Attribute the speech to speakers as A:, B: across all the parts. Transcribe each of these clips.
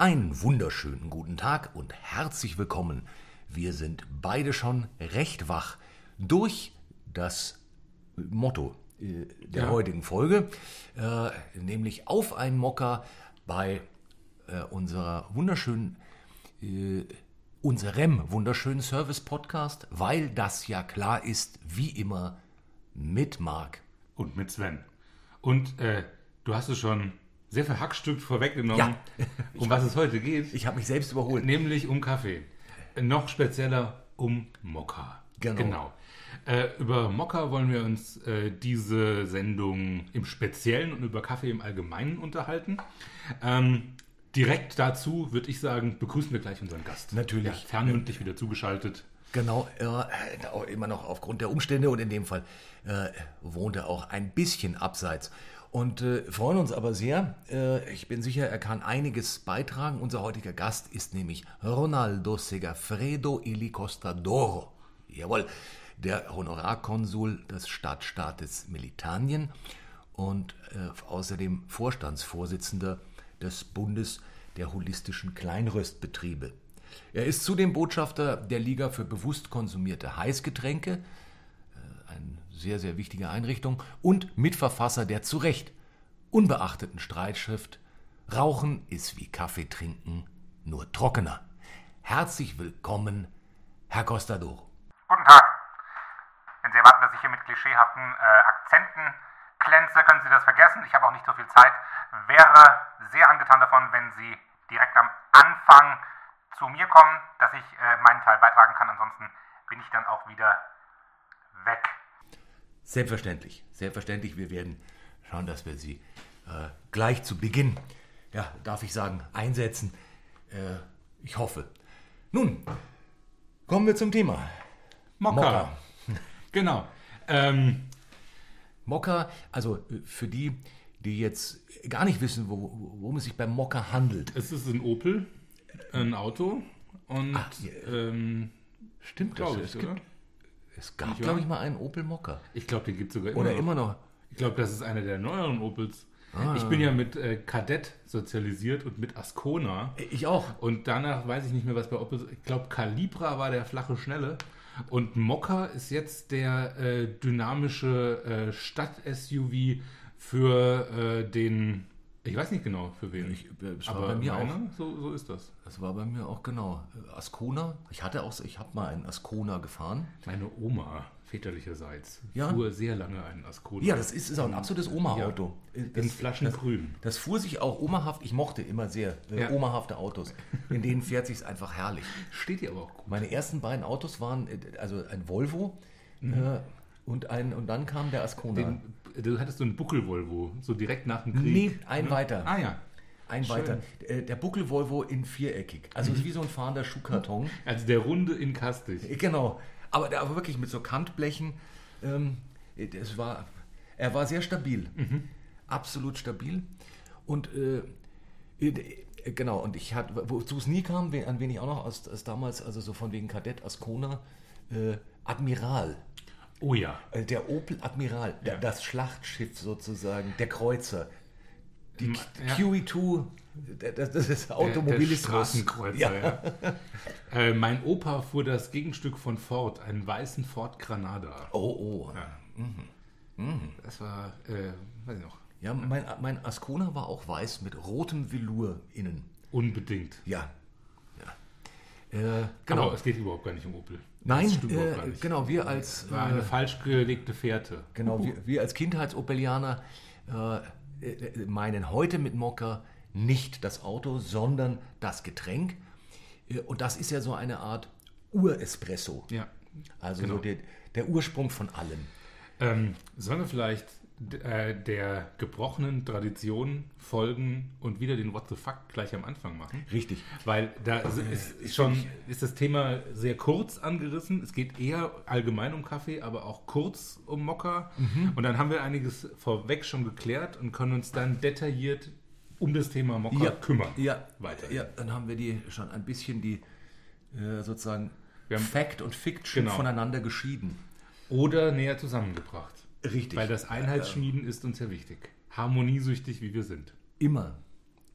A: Einen wunderschönen guten Tag und herzlich willkommen. Wir sind beide schon recht wach durch das Motto äh, der
B: Ja.
A: heutigen Folge, äh, nämlich auf einen Mocker bei äh, unserer wunderschönen, äh, unserem wunderschönen Service-Podcast, weil das ja klar ist, wie immer, mit Marc.
B: Und mit Sven. Und du hast es schon sehr verhackstückt vorweggenommen,
A: Ja.
B: um was es heute geht.
A: Ich habe mich selbst überholt.
B: Nämlich um Kaffee. Noch spezieller um Mokka.
A: Genau.
B: Äh, über Mokka wollen wir uns äh, diese Sendung im Speziellen und über Kaffee im Allgemeinen unterhalten. Ähm, direkt dazu würde ich sagen, begrüßen wir gleich unseren Gast.
A: Natürlich.
B: Ja, fernmündlich wieder zugeschaltet.
A: Genau, äh, auch immer noch aufgrund der Umstände und in dem Fall äh, wohnt er auch ein bisschen abseits. Und äh, freuen uns aber sehr. Äh, ich bin sicher, er kann einiges beitragen. Unser heutiger Gast ist nämlich Ronaldo Segafredo Ili Costa d'Oro. Jawohl, der Honorarkonsul des Stadtstaates Militanien und äh, außerdem Vorstandsvorsitzender des Bundes der holistischen Kleinröstbetriebe. Er ist zudem Botschafter der Liga für bewusst konsumierte Heißgetränke, sehr, sehr wichtige Einrichtung, und Mitverfasser der zu Recht unbeachteten Streitschrift Rauchen ist wie Kaffee trinken, nur trockener. Herzlich willkommen, Herr Costadoro.
C: Guten Tag. Wenn Sie erwarten, dass ich hier mit klischeehaften äh, Akzenten glänze, können Sie das vergessen. Ich habe auch nicht so viel Zeit. Wäre sehr angetan davon, wenn Sie direkt am Anfang zu mir kommen, dass ich äh, meinen Teil beitragen kann. Ansonsten bin ich dann auch wieder weg.
A: Selbstverständlich, selbstverständlich. Wir werden schauen, dass wir sie äh, gleich zu Beginn, ja, darf ich sagen, einsetzen. Äh, ich hoffe. Nun, kommen wir zum Thema.
B: Mokka.
A: Mokka.
B: Genau. Ähm,
A: Mokka, also äh, für die, die jetzt gar nicht wissen, wo, worum es sich beim Mokka handelt.
B: es ist ein Opel, ein Auto und
A: ja.
B: ähm,
A: Stimmt
B: glaube
A: Es,
B: ich, oder?
A: gibt, es gab, glaube ich, mal einen Opel Mokka.
B: Ich glaube, den gibt es sogar immer
A: Oder
B: noch.
A: immer noch.
B: Ich glaube, das ist einer der neueren Opels.
A: Ah.
B: Ich bin ja mit äh, Kadett sozialisiert und mit Ascona.
A: Ich auch.
B: Und danach weiß ich nicht mehr, was bei Opel Ich glaube, Calibra war der flache Schnelle. Und Mokka ist jetzt der äh, dynamische äh, Stadt-SUV für äh, den. Ich weiß nicht genau für wen.
A: Ich, äh,
B: aber
A: bei mir auch.
B: meiner, So, so ist das.
A: Das war bei mir auch genau. Ascona. Ich hatte auch, ich habe mal einen Ascona gefahren.
B: Meine Oma, väterlicherseits,
A: Ja.
B: fuhr sehr lange einen Ascona.
A: Ja, das ist, ist auch ein absolutes Oma-Auto. Äh,
B: in
A: Das,
B: Flaschengrün.
A: das fuhr sich auch omahaft. Ich mochte immer sehr äh,
B: Ja.
A: omahafte Autos. In denen fährt sich einfach herrlich.
B: Steht dir aber auch gut.
A: Meine ersten beiden Autos waren äh, also ein Volvo
B: Mhm.
A: äh, und, ein, und dann kam der Ascona.
B: Den, du hattest so einen Buckel-Volvo, so direkt nach dem Krieg.
A: Nee, ein weiter.
B: Ah ja.
A: Ein
B: schön.
A: weiter. Äh, Der Buckel-Volvo in viereckig. Also ist wie so ein fahrender Schuhkarton.
B: Also der Runde in Kastig.
A: Äh, Genau. Aber der war wirklich mit so Kantblechen. Ähm, das war, er war sehr stabil. Absolut stabil. Und äh, äh, genau, und ich hatte, wozu es nie kam, an wen ich auch noch aus, aus damals, also so von wegen Kadett Ascona, äh, Admiral.
B: Oh ja.
A: Äh, Der Opel Admiral,
B: Ja.
A: das Schlachtschiff sozusagen, der Kreuzer. Die
B: M- ja.
A: QE2, der- das, das ist
B: Der, der
A: Automobilismus.
B: Straßenkreuzer,
A: Ja.
B: äh, mein Opa fuhr das Gegenstück von Ford, einen weißen Ford Granada.
A: Oh, oh.
B: Das war, äh, weiß ich noch,
A: Ja, mein, mein Ascona war auch weiß mit rotem Velour innen.
B: unbedingt.
A: Ja. Äh, genau.
B: Aber es geht überhaupt gar nicht um Opel.
A: Nein, äh, genau, wir als,
B: War eine
A: äh,
B: falsch gelegte Fährte.
A: genau, wir, wir als Kindheitsopelianer äh, äh, meinen heute mit Mokka nicht das Auto, sondern das Getränk. Äh, Und das ist ja so eine Art Urespresso.
B: Ja.
A: Also
B: genau.
A: so der, der Ursprung von allem.
B: Ähm, sollen wir vielleicht äh, der gebrochenen Tradition folgen und wieder den What the fuck gleich am Anfang machen?
A: Richtig.
B: Weil da ist, ist schon ist das Thema sehr kurz angerissen. Es geht eher allgemein um Kaffee, aber auch kurz um Mokka. Und dann haben wir einiges vorweg schon geklärt und können uns dann detailliert um das Thema Mokka
A: Ja,
B: kümmern.
A: Ja,
B: Weiter.
A: Ja, dann haben wir die schon ein bisschen die äh, sozusagen Fact und Fiction
B: Genau.
A: voneinander geschieden.
B: Oder näher zusammengebracht.
A: Richtig.
B: Weil das Einheitsschmieden ist uns ja wichtig. Harmoniesüchtig, wie wir sind.
A: Immer.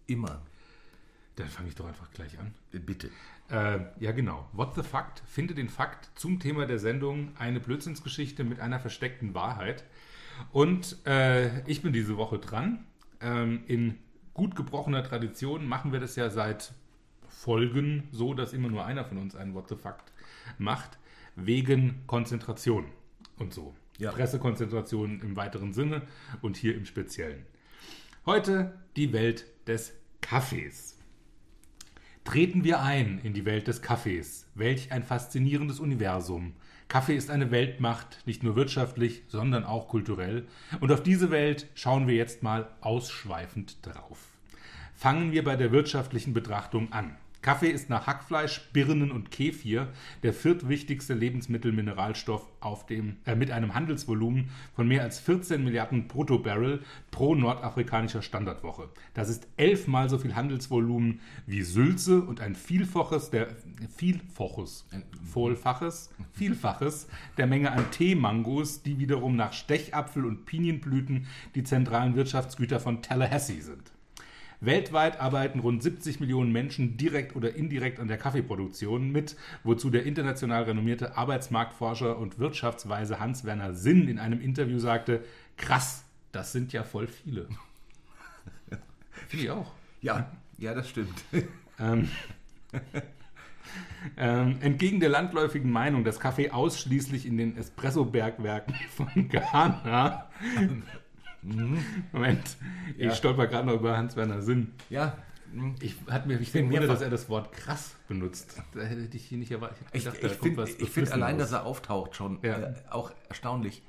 A: Immer.
B: Dann fange ich doch einfach gleich an.
A: Bitte.
B: Äh, ja, genau. What the Fact? Finde den Fakt zum Thema der Sendung eine Blödsinnsgeschichte mit einer versteckten Wahrheit. Und äh, ich bin diese Woche dran. Ähm, in gut gebrochener Tradition machen wir das ja seit Folgen so, dass immer nur einer von uns einen What the Fact macht, wegen Konzentration und so.
A: Ja.
B: Pressekonzentration im weiteren Sinne und hier im Speziellen. Heute die Welt des Kaffees. Treten wir ein in die Welt des Kaffees. Welch ein faszinierendes Universum. Kaffee ist eine Weltmacht, nicht nur wirtschaftlich, sondern auch kulturell. Und auf diese Welt schauen wir jetzt mal ausschweifend drauf. Fangen wir bei der wirtschaftlichen Betrachtung an. Kaffee ist nach Hackfleisch, Birnen und Kefir der viertwichtigste Lebensmittelmineralstoff auf dem, äh, mit einem Handelsvolumen von mehr als 14 Milliarden Bruttobarrel pro nordafrikanischer Standardwoche. Das ist elfmal so viel Handelsvolumen wie Sülze und ein Vielfaches der Vielfaches, ein Vollfaches, Vielfaches der Menge an Teemangos, die wiederum nach Stechapfel und Pinienblüten die zentralen Wirtschaftsgüter von Tallahassee sind. Weltweit arbeiten rund 70 Millionen Menschen direkt oder indirekt an der Kaffeeproduktion mit, wozu der international renommierte Arbeitsmarktforscher und Wirtschaftsweise Hans-Werner Sinn in einem Interview sagte, krass, das sind ja voll viele.
A: Finde ich auch. Ja, ja, das stimmt.
B: Ähm, ähm, entgegen der landläufigen Meinung, dass Kaffee ausschließlich in den Espresso-Bergwerken von Ghana Moment,
A: Ja.
B: ich stolper gerade noch über Hans-Werner Sinn.
A: Ja,
B: Ich hat mir ich
A: bin
B: finde,
A: mehrfach-
B: dass er das Wort krass benutzt. Da hätte ich hier nicht erwartet.
A: ich,
B: hätte
A: ich,
B: kommt
A: finde ich find allein, dass er auftaucht schon
B: Ja.
A: äh, auch erstaunlich.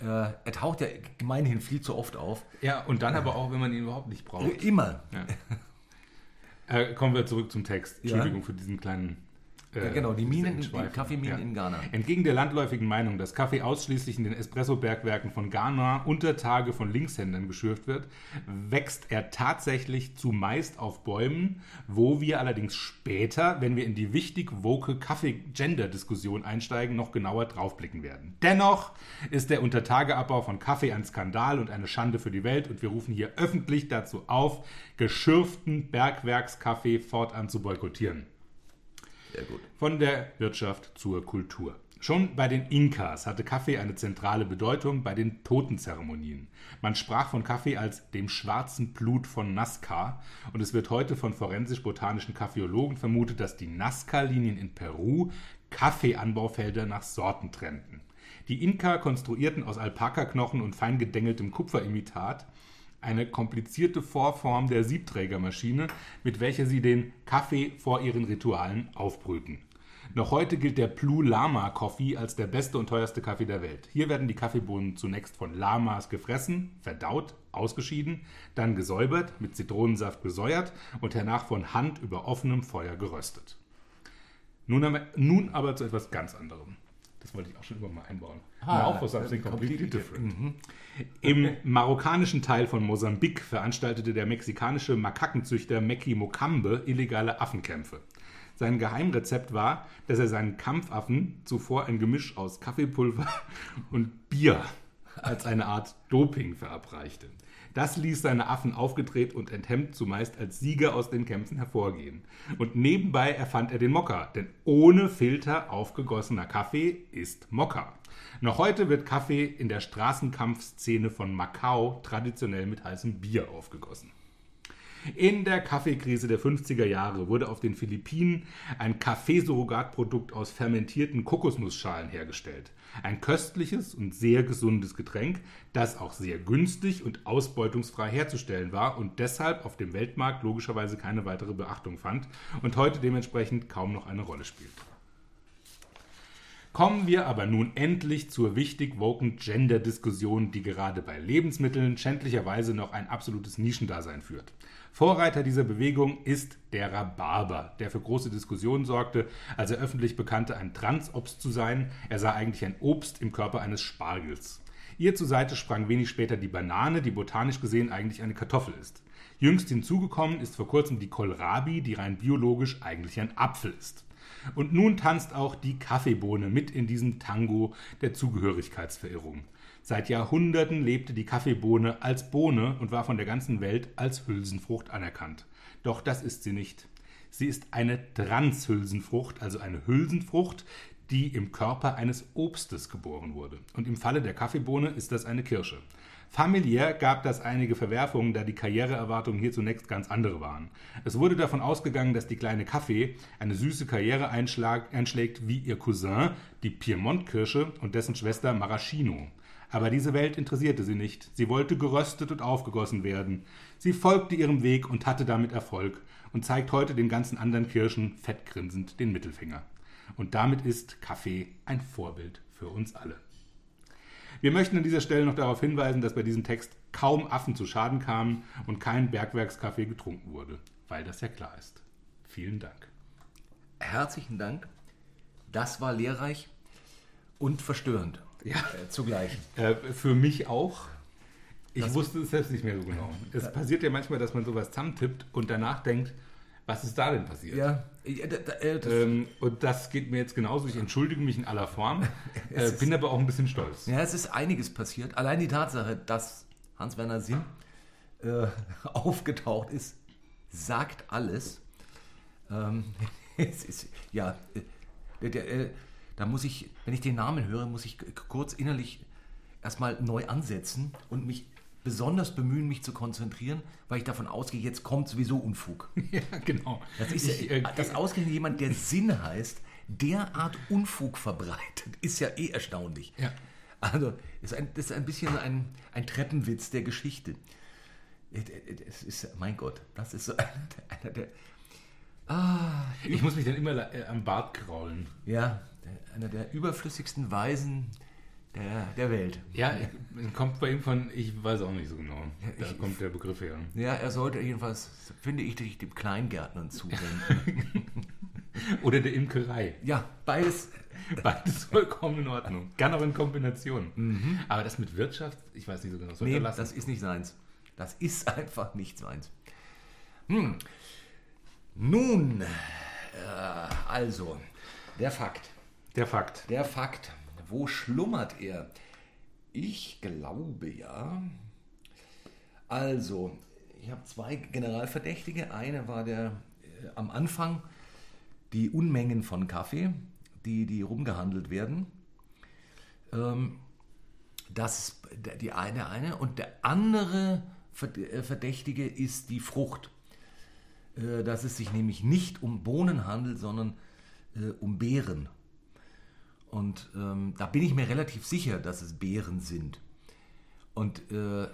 A: Äh, er taucht ja gemeinhin viel zu oft auf.
B: Ja, und dann aber auch, wenn man ihn überhaupt nicht braucht.
A: Immer.
B: Äh, kommen wir zurück zum Text.
A: Ja.
B: Entschuldigung für diesen kleinen. Äh,
A: Ja, genau, die Minen, die. Kaffeeminen in Ghana.
B: Entgegen der landläufigen Meinung, dass Kaffee ausschließlich in den Espresso-Bergwerken von Ghana unter Tage von Linkshändern geschürft wird, wächst er tatsächlich zumeist auf Bäumen, wo wir allerdings später, wenn wir in die wichtig woke Kaffee-Gender-Diskussion einsteigen, noch genauer draufblicken werden. Dennoch ist der Untertageabbau von Kaffee ein Skandal und eine Schande für die Welt und wir rufen hier öffentlich dazu auf, geschürften Bergwerkskaffee fortan zu boykottieren.
A: Sehr gut.
B: Von der Wirtschaft zur Kultur. Schon bei den Inkas hatte Kaffee eine zentrale Bedeutung bei den Totenzeremonien. Man sprach von Kaffee als dem schwarzen Blut von Nazca und es wird heute von forensisch-botanischen Kaffeologen vermutet, dass die Nazca-Linien in Peru Kaffeeanbaufelder nach Sorten trennten. Die Inka konstruierten aus Alpakaknochen und fein gedengeltem Kupferimitat eine komplizierte Vorform der Siebträgermaschine, mit welcher sie den Kaffee vor ihren Ritualen aufbrühten. Noch heute gilt der Blue Lama Coffee als der beste und teuerste Kaffee der Welt. Hier werden die Kaffeebohnen zunächst von Lamas gefressen, verdaut, ausgeschieden, dann gesäubert, mit Zitronensaft gesäuert und hernach von Hand über offenem Feuer geröstet. Nun, aber- nun aber zu etwas ganz anderem. Das wollte ich auch schon immer mal einbauen.
A: Ah,
B: for something completely different. Im marokkanischen Teil von Mosambik veranstaltete der mexikanische Makakenzüchter Meki Mokambe illegale Affenkämpfe. Sein Geheimrezept war, dass er seinen Kampfaffen zuvor ein Gemisch aus Kaffeepulver und Bier als eine Art Doping verabreichte. Das ließ seine Affen aufgedreht und enthemmt zumeist als Sieger aus den Kämpfen hervorgehen. Und nebenbei erfand er den Mokka, denn ohne Filter aufgegossener Kaffee ist Mokka. Noch heute wird Kaffee in der Straßenkampfszene von Macau traditionell mit heißem Bier aufgegossen. In der Kaffeekrise der 50er Jahre wurde auf den Philippinen ein Kaffeesurrogatprodukt aus fermentierten Kokosnussschalen hergestellt. Ein köstliches und sehr gesundes Getränk, das auch sehr günstig und ausbeutungsfrei herzustellen war und deshalb auf dem Weltmarkt logischerweise keine weitere Beachtung fand und heute dementsprechend kaum noch eine Rolle spielt. Kommen wir aber nun endlich zur wichtig woken Gender-Diskussion, die gerade bei Lebensmitteln schändlicherweise noch ein absolutes Nischendasein führt. Vorreiter dieser Bewegung ist der Rhabarber, der für große Diskussionen sorgte, als er öffentlich bekannte, ein Transobst zu sein. Er sah eigentlich ein Obst im Körper eines Spargels. Ihr zur Seite sprang wenig später die Banane, die botanisch gesehen eigentlich eine Kartoffel ist. Jüngst hinzugekommen ist vor kurzem die Kohlrabi, die rein biologisch eigentlich ein Apfel ist. Und nun tanzt auch die Kaffeebohne mit in diesem Tango der Zugehörigkeitsverirrung. Seit Jahrhunderten lebte die Kaffeebohne als Bohne und war von der ganzen Welt als Hülsenfrucht anerkannt. Doch das ist sie nicht. Sie ist eine Transhülsenfrucht, also eine Hülsenfrucht, die im Körper eines Obstes geboren wurde. Und im Falle der Kaffeebohne ist das eine Kirsche. Familiär gab das einige Verwerfungen, da die Karriereerwartungen hier zunächst ganz andere waren. Es wurde davon ausgegangen, dass die kleine Kaffee eine süße Karriere einschlägt wie ihr Cousin, die Piemont-Kirsche und dessen Schwester Maraschino. Aber diese Welt interessierte sie nicht. Sie wollte geröstet und aufgegossen werden. Sie folgte ihrem Weg und hatte damit Erfolg und zeigt heute den ganzen anderen Kirschen fettgrinsend den Mittelfinger. Und damit ist Kaffee ein Vorbild für uns alle. Wir möchten an dieser Stelle noch darauf hinweisen, dass bei diesem Text kaum Affen zu Schaden kamen und kein Bergwerkskaffee getrunken wurde, weil das ja klar ist. Vielen Dank.
A: Herzlichen Dank. Das war lehrreich und verstörend.
B: Ja. Äh, zugleich. Äh, für mich auch. Ich das wusste es selbst nicht mehr so genau. Es passiert ja manchmal, dass man sowas zusammentippt und danach denkt, was ist da denn passiert? Ja, äh, ähm, und das geht mir jetzt genauso. Ich entschuldige mich in aller Form, äh, bin aber auch ein bisschen stolz.
A: Ja, es ist einiges passiert. Allein die Tatsache, dass Hans-Werner Sinn äh, aufgetaucht ist, sagt alles. Ähm, es ist, ja, äh, äh, da muss ich, wenn ich den Namen höre, muss ich kurz innerlich erstmal neu ansetzen und mich besonders bemühen, mich zu konzentrieren, weil ich davon ausgehe, jetzt kommt sowieso Unfug.
B: Ja, genau.
A: Das ist ich, äh, das ausgerechnet jemand, der Sinn heißt, derart Unfug verbreitet, ist ja eh erstaunlich.
B: Ja.
A: Also, ist ein, das ist ein bisschen ein, ein Treppenwitz der Geschichte. Es ist, mein Gott, das ist so einer, einer der.
B: Ah, ich muss mich dann immer äh, am Bart kraulen.
A: Ja, einer der überflüssigsten Weisen der, der Welt.
B: Ja, kommt bei ihm von, ich weiß auch nicht so genau. Da ich, kommt der Begriff her.
A: Ja, er sollte jedenfalls, finde ich, sich dem Kleingärtnern zuwenden.
B: Oder der Imkerei.
A: Ja, beides.
B: Beides vollkommen in Ordnung. Gerne auch in Kombination. Mhm. Aber das mit Wirtschaft, ich weiß nicht so genau.
A: Nee, das ist nicht seins. Das ist einfach nicht seins. Hm. Nun, äh, also, der Fakt.
B: Der Fakt.
A: Der Fakt. Wo schlummert er? Ich glaube ja. Also, ich habe zwei Generalverdächtige. Eine war der äh, am Anfang die Unmengen von Kaffee, die, die rumgehandelt werden. Ähm, das ist die eine, eine. Und der andere äh, Verdächtige ist die Frucht. Äh, dass es sich nämlich nicht um Bohnen handelt, sondern äh, um Beeren. Und ähm, da bin ich mir relativ sicher, dass es Beeren sind. Und, äh,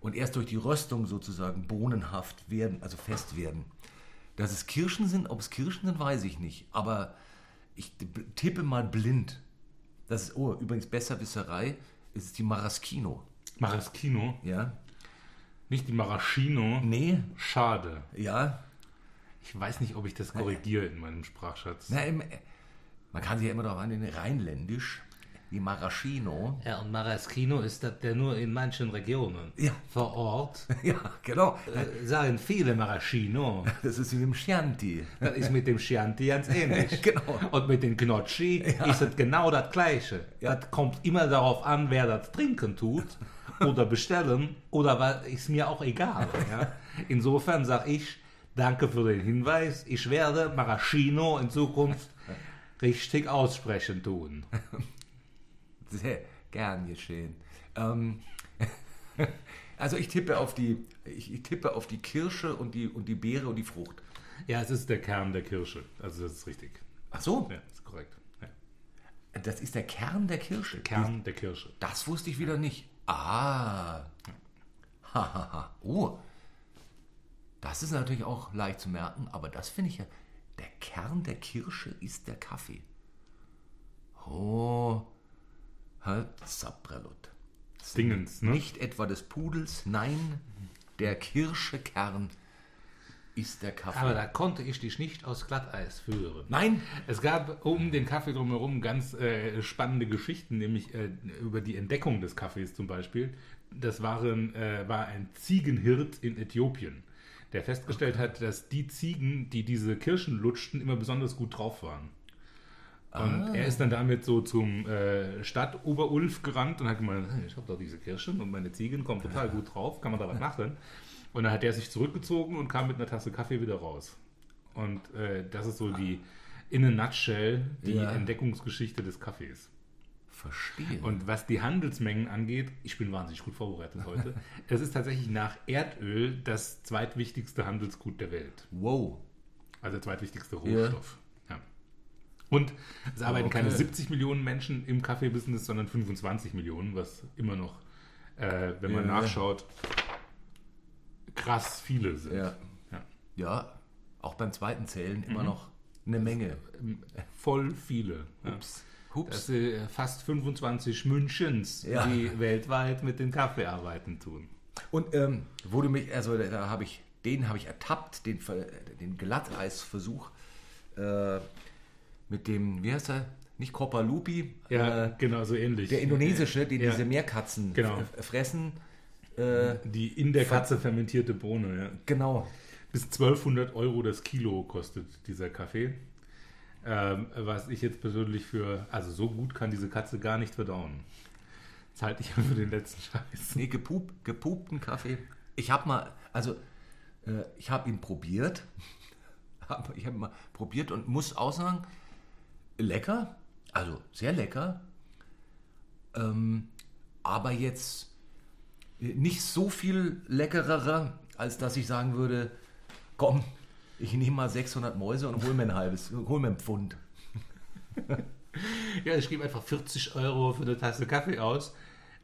A: und erst durch die Röstung sozusagen bohnenhaft werden, also fest werden. Dass es Kirschen sind, ob es Kirschen sind, weiß ich nicht. Aber ich tippe mal blind. Das ist, oh, übrigens Besserwisserei, ist es die Maraschino.
B: Maraschino?
A: Ja.
B: Nicht die Maraschino?
A: Nee.
B: Schade.
A: Ja.
B: Ich weiß nicht, ob ich das korrigiere in meinem Sprachschatz.
A: Na, im, man kann sich ja immer darauf an, Rheinländisch, wie Maraschino.
D: Ja, und Maraschino ist das ja nur in manchen Regionen.
A: Ja.
D: Vor Ort.
A: Ja, genau.
D: Äh, sagen viele Maraschino.
A: Das ist wie dem Chianti.
D: Das ist mit dem Chianti ganz ähnlich.
A: genau.
D: Und mit den Gnocchi ja. ist es genau das Gleiche. Ja. Das kommt immer darauf an, wer das trinken tut oder bestellen oder was, ist mir auch egal. Ja? Insofern sage ich, danke für den Hinweis. Ich werde Maraschino in Zukunft richtig aussprechen tun.
A: Sehr gern geschehen. Ähm, also ich tippe auf die, ich, tippe auf die Kirsche und die, und die Beere und die Frucht.
B: Ja, es ist der Kern der Kirsche. Also das ist richtig.
A: Ach so?
B: Ja, ist korrekt. Ja.
A: Das ist der Kern der Kirsche.
B: Kern der Kirsche.
A: Das wusste ich wieder nicht. Ah. Hahaha. Ha, Oh. Das ist natürlich auch leicht zu merken, aber das finde ich ja der Kern der Kirsche ist der Kaffee. Oh, halt Sabrelot.
B: Dingens, ne?
A: Nicht etwa des Pudels, nein, der Kirschekern ist der Kaffee.
D: Aber da konnte ich dich nicht aus Glatteis führen.
A: Nein!
B: Es gab um den Kaffee drumherum ganz äh, spannende Geschichten, nämlich äh, über die Entdeckung des Kaffees zum Beispiel. Das waren, äh, war ein Ziegenhirt in Äthiopien der festgestellt hat, dass die Ziegen, die diese Kirschen lutschten, immer besonders gut drauf waren. Und er ist dann damit so zum äh, Stadt-Oberulf gerannt und hat gemeint, "Hey, ich habe doch diese Kirschen und meine Ziegen kommen total gut drauf, kann man da was machen? Und dann hat er sich zurückgezogen und kam mit einer Tasse Kaffee wieder raus. Und äh, das ist so die, in a nutshell, die
A: Ja.
B: Entdeckungsgeschichte des Kaffees.
A: Verstehe.
B: Und was die Handelsmengen angeht, ich bin wahnsinnig gut vorbereitet heute. es ist tatsächlich nach Erdöl das zweitwichtigste Handelsgut der Welt.
A: wow.
B: Also der zweitwichtigste Rohstoff. Ja. Und es arbeiten
A: okay.
B: keine 70 Millionen Menschen im Kaffeebusiness, sondern 25 Millionen, was immer noch, äh, wenn man
A: Ja.
B: nachschaut, krass viele sind.
A: Ja.
B: Ja.
A: Ja, auch beim zweiten Zählen immer
B: Mhm.
A: noch eine Menge.
B: Ähm, Voll viele. Ja.
A: Ups. Hups.
B: Das sind äh, fast 25 Münchens,
A: Ja.
B: die weltweit mit den Kaffeearbeiten tun.
A: Und ähm, wo du mich, also da, habe ich, den habe ich ertappt, den, den Glatteisversuch äh, mit dem, wie heißt er? Nicht Copper Lupi,
B: Ja,
A: äh,
B: genau, so ähnlich.
A: der indonesische, den
B: Ja.
A: diese Meerkatzen
B: Genau.
A: f- fressen. Äh,
B: Die in der Katze fermentierte Bohne, ja.
A: genau.
B: Bis 1200 Euro das Kilo kostet dieser Kaffee. Ähm, was ich jetzt persönlich für, also so gut kann diese Katze gar nicht verdauen. Das halte ich für den letzten Scheiß.
A: Nee, gepup, gepupten Kaffee. Ich habe mal, also äh, ich habe ihn probiert. Ich habe mal probiert und muss auch sagen, lecker, also sehr lecker. Ähm, aber jetzt äh, nicht so viel leckerer, als dass ich sagen würde, komm, ich nehme mal 600 Mäuse und hol mir ein halbes, hol mir ein Pfund.
B: Ja, ich gebe einfach 40 Euro für eine Tasse Kaffee aus,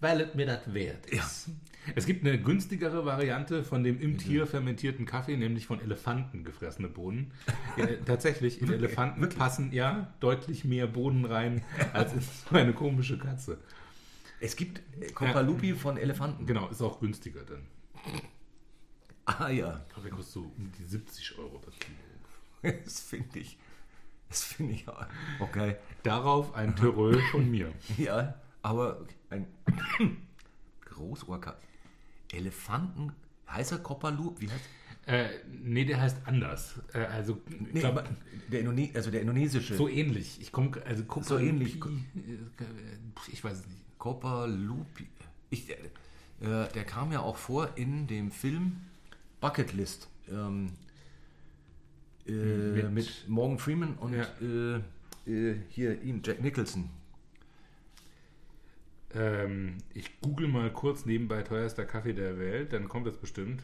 B: weil es mir das wert ist. Es gibt eine günstigere Variante von dem im Tier fermentierten Kaffee, nämlich von Elefanten gefressene Bohnen. Ja, tatsächlich, in Elefanten passen ja deutlich mehr Bohnen rein als in so eine komische Katze.
A: Es gibt äh, Coppalupi von Elefanten.
B: Genau, ist auch günstiger dann.
A: Ah ja,
B: der kostet so um die 70 Euro das Kilo.
A: das finde ich, das finde ich auch- okay.
B: Darauf ein Terreux von mir.
A: Ja, aber ein Großohrkaffee. Elefanten, heißer Copperloop, wie heißt
B: Äh, nee, der heißt anders. Äh, also,
A: nee,
B: glaub,
A: der, Indone also der indonesische.
B: so ähnlich. Ich komme, also guck
A: So ähnlich.
B: Äh, Ich weiß es nicht.
A: Copperloop. Ich, äh, der kam ja auch vor in dem Film Bucketlist. Ähm, äh,
B: Mit-
A: mit, Morgan Freeman und
B: Ja.
A: äh, äh, hier ihm, Jack Nicholson.
B: Ähm, ich google mal kurz nebenbei teuerster Kaffee der Welt, dann kommt das bestimmt.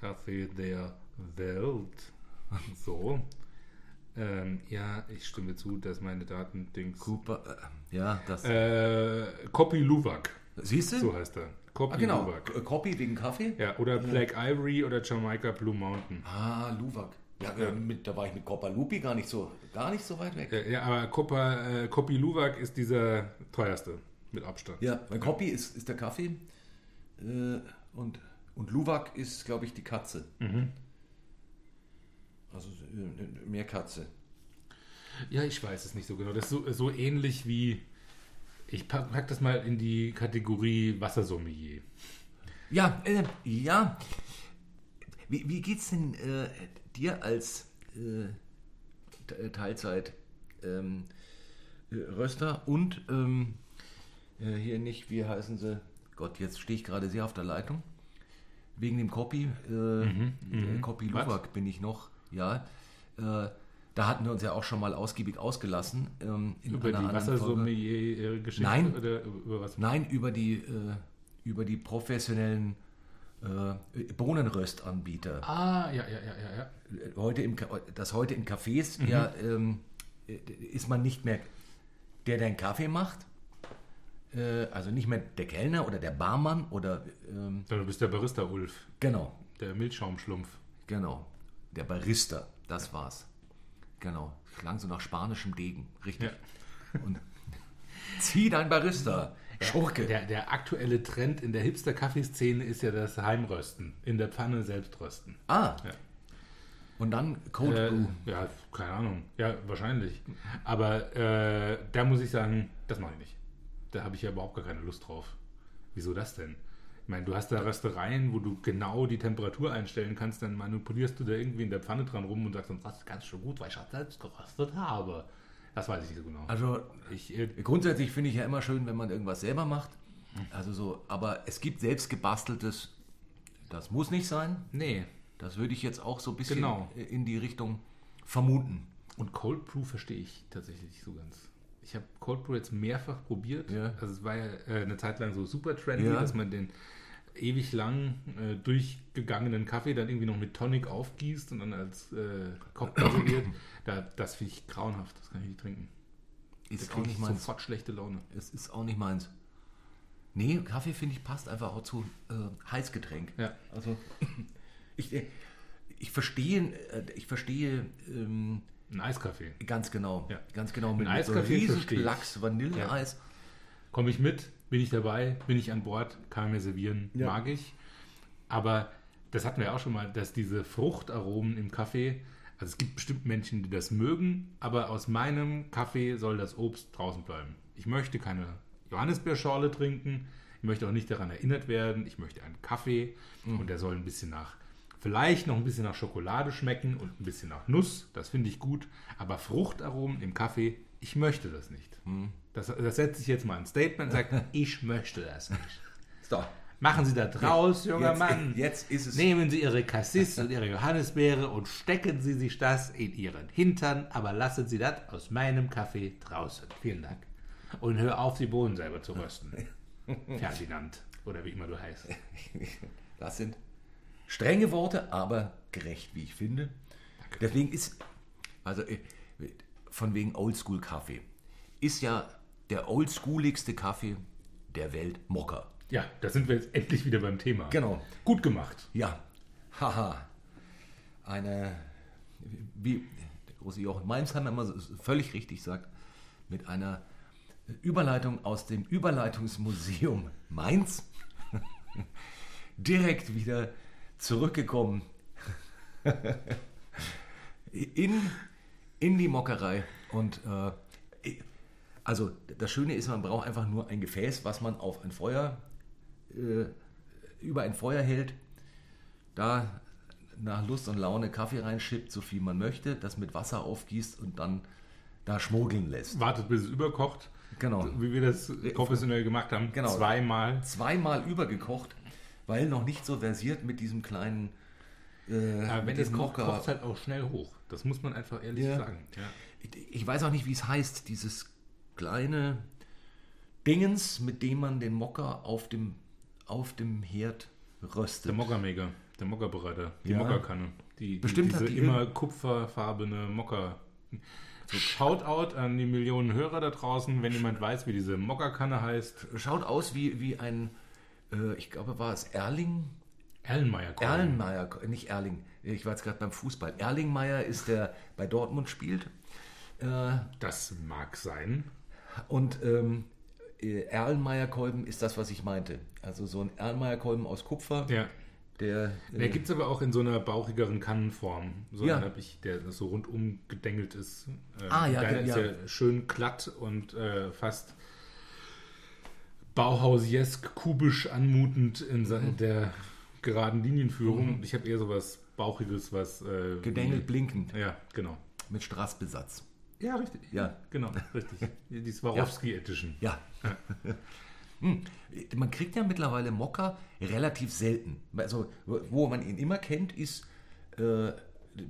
B: Kaffee der Welt. So. Ähm, ja, ich stimme zu, dass meine Daten Dings.
A: Cooper, äh, ja, das.
B: Äh, Kopi Luwak,
A: Siehst du?
B: so heißt er. Kopi
A: ah, genau.
B: Luwak.
A: K- Copy wegen Kaffee?
B: Ja, oder Black Ivory oder Jamaica Blue Mountain.
A: Ah, Luwak. Ja, äh, mit, da war ich mit Copperlupi gar nicht so, gar nicht so weit weg.
B: Ja, ja aber Kopa, äh, Kopi Luwak ist dieser teuerste mit Abstand.
A: Ja, weil Copy ist, ist der Kaffee äh, und, und Luwak ist, glaube ich, die Katze. Also äh, mehr Katze.
B: Ja, ich weiß es nicht so genau. Das ist so, so ähnlich wie. Ich pack, pack das mal in die Kategorie Wassersommelier.
A: Ja, äh, ja. Wie, wie geht's denn äh, dir als äh, Te- Teilzeit ähm, äh, Röster und ähm, äh, hier nicht, wie heißen sie? Gott, jetzt stehe ich gerade sehr auf der Leitung. Wegen dem Copy, äh, äh, Copy
B: Was?
A: Luwak bin ich noch, ja. Da hatten wir uns ja auch schon mal ausgiebig ausgelassen. Ähm, in
B: Über
A: einer
B: die. Wassersommelier-Geschichte?
A: Nein.
B: Oder über was?
A: Nein, über die, äh, über die professionellen äh, Bohnenröstanbieter.
B: Ah, ja, ja, ja, ja. ja.
A: Heute im, das heute in Cafés ja, ähm, äh, ist man nicht mehr der, der einen Kaffee macht. Äh, also nicht mehr der Kellner oder der Barmann oder ähm,
B: Du bist der Barista Ulf,
A: genau,
B: der Milchschaumschlumpf.
A: genau, der Barista, das war's. Genau, klang so nach spanischem Degen, richtig. Und zieh dein Barista, Schurke.
B: Der, der aktuelle Trend in der Hipster-Kaffeeszene ist ja das Heimrösten. In der Pfanne selbst rösten.
A: Ah,
B: Ja.
A: und dann Cold
B: Äh,
A: Brew.
B: ja, keine Ahnung. Ja, wahrscheinlich. Aber äh, da muss ich sagen, das mache ich nicht. Da habe ich ja überhaupt gar keine Lust drauf. Wieso das denn? Ich meine, du hast da Röstereien, wo du genau die Temperatur einstellen kannst, dann manipulierst du da irgendwie in der Pfanne dran rum und sagst, das ist ganz schön gut, weil ich das selbst geröstet habe. Das weiß ich nicht so genau.
A: Also ich, äh, grundsätzlich finde ich ja immer schön, wenn man irgendwas selber macht. Also so, aber es gibt selbst gebasteltes, das muss nicht sein.
B: Nee.
A: Das würde ich jetzt auch so ein bisschen
B: Genau.
A: in die Richtung vermuten.
B: Und Cold Brew verstehe ich tatsächlich nicht so ganz. Ich habe Cold Brew jetzt mehrfach probiert.
A: Ja.
B: Also es war ja äh, eine Zeit lang so super trendy,
A: Ja.
B: dass man den ewig lang äh, durchgegangenen Kaffee dann irgendwie noch mit Tonic aufgießt und dann als äh, Cocktail serviert. Da, das finde ich grauenhaft. Das kann ich nicht trinken.
A: Ist auch nicht
B: ich
A: meins.
B: sofort schlechte Laune.
A: Es ist auch nicht meins. Nee, Kaffee finde ich passt einfach auch zu äh, Heißgetränk.
B: Ja.
A: Also ich, äh, ich verstehe, äh, ich verstehe ähm,
B: Ein Eiskaffee.
A: ganz genau,
B: Ja.
A: ganz genau mit,
B: Ein
A: mit so
B: Eiskaffee
A: riesen. Klacks Vanilleeis.
B: Komme ich mit, bin ich dabei, bin ich an Bord, kann mir servieren,
A: Ja.
B: mag ich. Aber das hatten wir ja auch schon mal, dass diese Fruchtaromen im Kaffee, also es gibt bestimmt Menschen, die das mögen, aber aus meinem Kaffee soll das Obst draußen bleiben. Ich möchte keine Johannisbeerschorle trinken, ich möchte auch nicht daran erinnert werden, ich möchte einen Kaffee.
A: Mhm.
B: und der soll ein bisschen nach, vielleicht noch ein bisschen nach Schokolade schmecken und ein bisschen nach Nuss, das finde ich gut, aber Fruchtaromen im Kaffee, ich möchte das nicht.
A: Mhm.
B: Das, das setze ich jetzt mal ein Statement und sage, ich möchte das nicht.
A: So,
B: Machen Sie da draus, junger
A: jetzt,
B: Mann.
A: jetzt ist es.
B: Nehmen Sie Ihre Cassis und Ihre Johannisbeere und stecken Sie sich das in Ihren Hintern, aber lassen Sie das aus meinem Kaffee draußen. Vielen Dank. Und hör auf, die Bohnen selber zu rösten. Ferdinand, oder wie immer du heißt.
A: Das sind strenge Worte, aber gerecht, wie ich finde. Deswegen ist, also äh, von wegen Oldschool-Kaffee, ist ja der oldschooligste Kaffee der Welt Mokka.
B: Ja, da sind wir jetzt endlich wieder beim Thema.
A: Genau.
B: Gut gemacht.
A: Ja, haha. Eine, wie der große Jochen Meimsheimer immer völlig richtig sagt, mit einer Überleitung aus dem Überleitungsmuseum Mainz direkt wieder zurückgekommen in, in die Mockerei. Und äh, also das Schöne ist, man braucht einfach nur ein Gefäß, was man auf ein Feuer äh, über ein Feuer hält, da nach Lust und Laune Kaffee reinschippt, so viel man möchte, das mit Wasser aufgießt und dann da schmuggeln lässt.
B: Wartet, bis es überkocht.
A: Genau.
B: Wie wir das professionell gemacht haben.
A: Genau.
B: Zweimal.
A: Zweimal übergekocht, weil noch nicht so versiert mit diesem kleinen äh,
B: Aber wenn es kocht, kocht es halt auch schnell hoch. Das muss man einfach ehrlich
A: Ja.
B: sagen. Ja.
A: Ich- Ich weiß auch nicht, wie es heißt, dieses kleine Dingens, mit dem man den Mokka auf dem, auf dem Herd röstet.
B: Der Mokka-Maker, der Mokka-Bereiter, die
A: Ja.
B: Mokka-Kanne. Die,
A: Bestimmt
B: die, diese
A: die
B: immer kupferfarbene Mokka. So, Shoutout an die Millionen Hörer da draußen, wenn jemand weiß, wie diese Mokka-Kanne heißt.
A: Schaut aus wie, wie ein, äh, ich glaube, war es Erling?
B: Erlenmeyer.
A: Erlenmeyer, nicht Erling. Ich war jetzt gerade beim Fußball. Erlingmeier ist der bei Dortmund spielt. Äh,
B: Das mag sein.
A: und ähm, äh, Erlenmeyer-Kolben ist das, was ich meinte. Also so ein Erlenmeyer-Kolben aus Kupfer,
B: Ja.
A: der.
B: Der
A: Äh,
B: gibt es aber auch in so einer bauchigeren Kannenform. So
A: Ja.
B: ich, der so rundum gedengelt ist. Ähm,
A: Ah, ja,
B: Deiner
A: ja.
B: ist ja schön glatt und äh, fast Bauhausesk, kubisch anmutend in
A: Mhm.
B: der geraden Linienführung. Ich habe eher sowas Bauchiges, was. Äh,
A: gedengelt
B: wie-
A: blinkend
B: Ja, genau.
A: mit Straßbesatz.
B: Ja, richtig.
A: Ja.
B: Genau, richtig. Die Swarovski Edition.
A: Ja. Hm. Man kriegt ja mittlerweile Mokka relativ selten. Also, wo man ihn immer kennt, ist äh,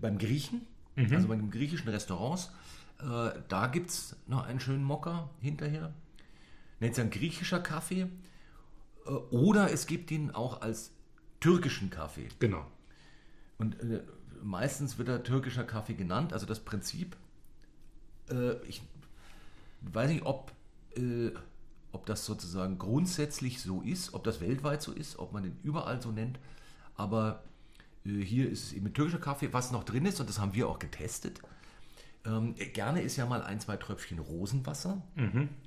A: beim Griechen, also bei den griechischen Restaurants. Äh, da gibt es noch einen schönen Mokka hinterher. Nennt sich ein griechischer Kaffee. Äh, oder es gibt ihn auch als türkischen Kaffee.
B: Genau.
A: Und äh, meistens wird er türkischer Kaffee genannt. Also das Prinzip, äh, ich weiß nicht, ob, äh, ob das sozusagen grundsätzlich so ist, ob das weltweit so ist, ob man den überall so nennt. Aber äh, hier ist es eben türkischer Kaffee, was noch drin ist, und das haben wir auch getestet. Ähm, gerne ist ja mal ein, zwei Tröpfchen Rosenwasser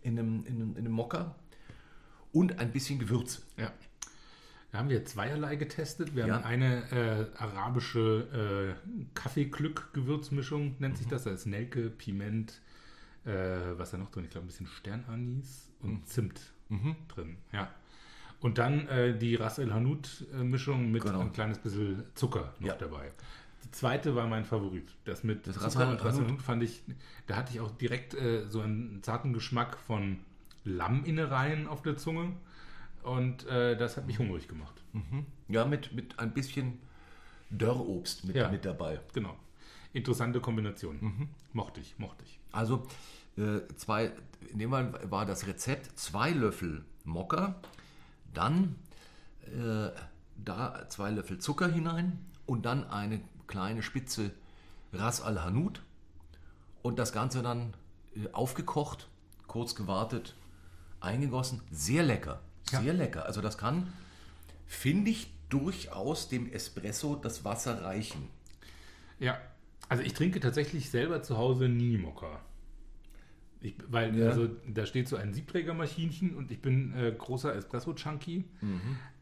A: in, einem, in, einem, in einem Mokka und ein bisschen Gewürze.
B: Ja. Da haben wir zweierlei getestet. Wir
A: Ja.
B: haben eine äh, arabische äh, Kaffeeglück-Gewürzmischung, nennt sich das. Da ist Nelke, Piment, äh, was da noch drin? Ich glaube, ein bisschen Sternanis und Zimt drin. Ja. Und dann äh, die Ras El Hanout-Mischung mit
A: Genau.
B: ein kleines bisschen Zucker noch
A: Ja.
B: dabei. Die zweite war mein Favorit. Das mit
A: Das Ras El. Hanout
B: fand ich, da hatte ich auch direkt äh, so einen zarten Geschmack von Lamminnereien auf der Zunge. Und äh, das hat mich hungrig gemacht.
A: Ja, mit, mit ein bisschen Dörrobst mit,
B: Ja.
A: mit dabei.
B: Genau. Interessante Kombination. Mochte ich, mochte ich.
A: Also äh, zwei, in dem Fall war das Rezept zwei Löffel Mokka, dann äh, da zwei Löffel Zucker hinein und dann eine kleine Spitze Ras Al Hanout und das Ganze dann äh, aufgekocht, kurz gewartet, eingegossen. Sehr lecker, sehr lecker. Also das kann, finde ich, durchaus dem Espresso das Wasser reichen.
B: Ja, also ich trinke tatsächlich selber zu Hause nie Mokka. Ich, weil,
A: Ja.
B: also da steht so ein Siebträgermaschinchen und ich bin äh, großer Espresso-Junkie.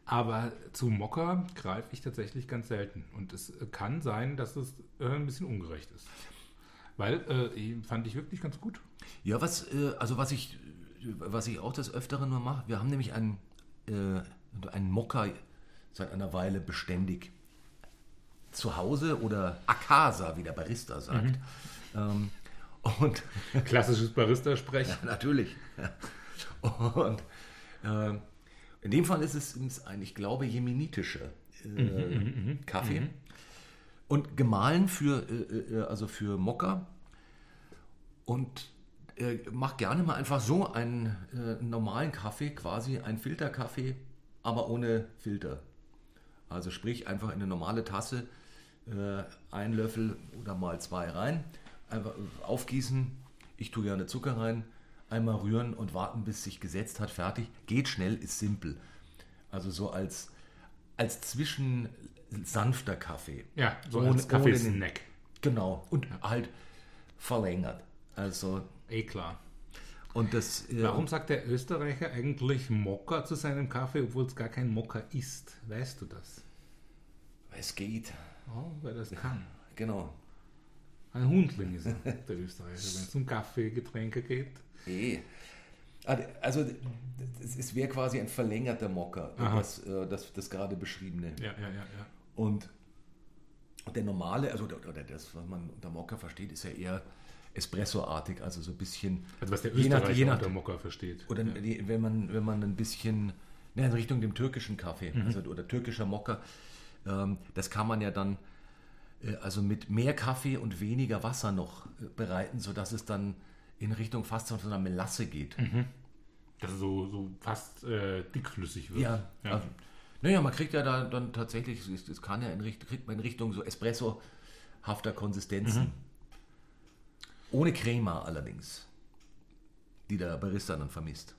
B: Aber zu Mokka greife ich tatsächlich ganz selten. Und es äh, kann sein, dass es äh, ein bisschen ungerecht ist. Weil äh, fand ich wirklich ganz gut.
A: Ja, was, äh, also was ich, was ich auch des Öfteren nur mache, wir haben nämlich einen, äh, einen Mokka seit einer Weile beständig zu Hause oder Akasa, wie der Barista sagt. Ähm, und
B: Klassisches Barista-Sprech.
A: natürlich. Und äh, in dem Fall ist es ein, ich glaube, jemenitischer äh, Kaffee. Und gemahlen für, äh, äh, also für Mokka. Und äh, mach gerne mal einfach so einen äh, normalen Kaffee, quasi einen Filterkaffee, aber ohne Filter. Also sprich einfach in eine normale Tasse äh, einen Löffel oder mal zwei rein, einfach aufgießen. Ich tue gerne Zucker rein, einmal rühren und warten, bis sich gesetzt hat, fertig. Geht schnell, ist simpel. Also so als, als zwischen sanfter Kaffee.
B: Ja, so
A: Ohne-
B: als Kaffeesnack.
A: Genau. Und halt verlängert. Also,
B: Eh klar.
A: und das. äh,
B: Warum sagt der Österreicher eigentlich Mokka zu seinem Kaffee, obwohl es gar kein Mokka ist? Weißt du das?
A: Es geht.
B: Oh, weil das kann.
A: Genau.
B: Ein Hundling ist er, der Österreicher, wenn es um Kaffee, Getränke geht.
A: Eh. Also, es wäre quasi ein verlängerter
B: Aha.
A: das, äh, das, das gerade beschriebene.
B: Ja, ja, ja, ja.
A: Und der normale, also der- das, was man unter Mokka versteht, ist ja eher Espresso-artig, also so ein bisschen.
B: Also was der
A: Je nach-
B: Österreicher
A: je nach-
B: unter Mokka versteht.
A: Oder
B: ja.
A: wenn, man, wenn man ein bisschen ne, in Richtung dem türkischen Kaffee also, oder türkischer Mokka, ähm, das kann man ja dann äh, also mit mehr Kaffee und weniger Wasser noch äh, bereiten, sodass es dann in Richtung fast so einer Melasse geht.
B: Dass es so, so fast äh, dickflüssig wird.
A: Ja, Also, naja, man kriegt ja da dann tatsächlich, es kann ja in Richtung, kriegt man in Richtung so Espresso-hafter Konsistenzen. Ohne Crema allerdings, die der Barista dann vermisst.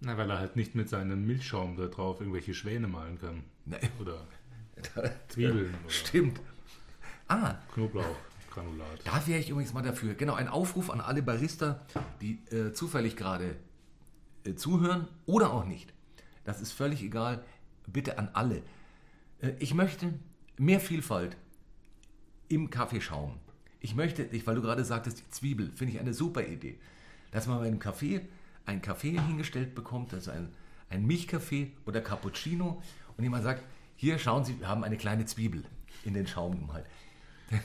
B: Na, weil er halt nicht mit seinem Milchschaum da drauf irgendwelche Schwäne malen kann.
A: Nee.
B: Oder Zwiebeln oder
A: Stimmt. Ah,
B: Knoblauchgranulat.
A: Da wäre ich übrigens mal dafür. Genau, ein Aufruf an alle Barista, die äh, zufällig gerade äh, zuhören oder auch nicht. Das ist völlig egal. Bitte an alle. Äh, ich möchte mehr Vielfalt im Kaffeeschaum. Ich möchte, weil du gerade sagtest, die Zwiebel, finde ich eine super Idee. Dass man bei einem Kaffee einen Kaffee hingestellt bekommt, also ein, ein Milchkaffee oder Cappuccino und jemand sagt, hier schauen Sie, wir haben eine kleine Zwiebel in den Schaum gemalt.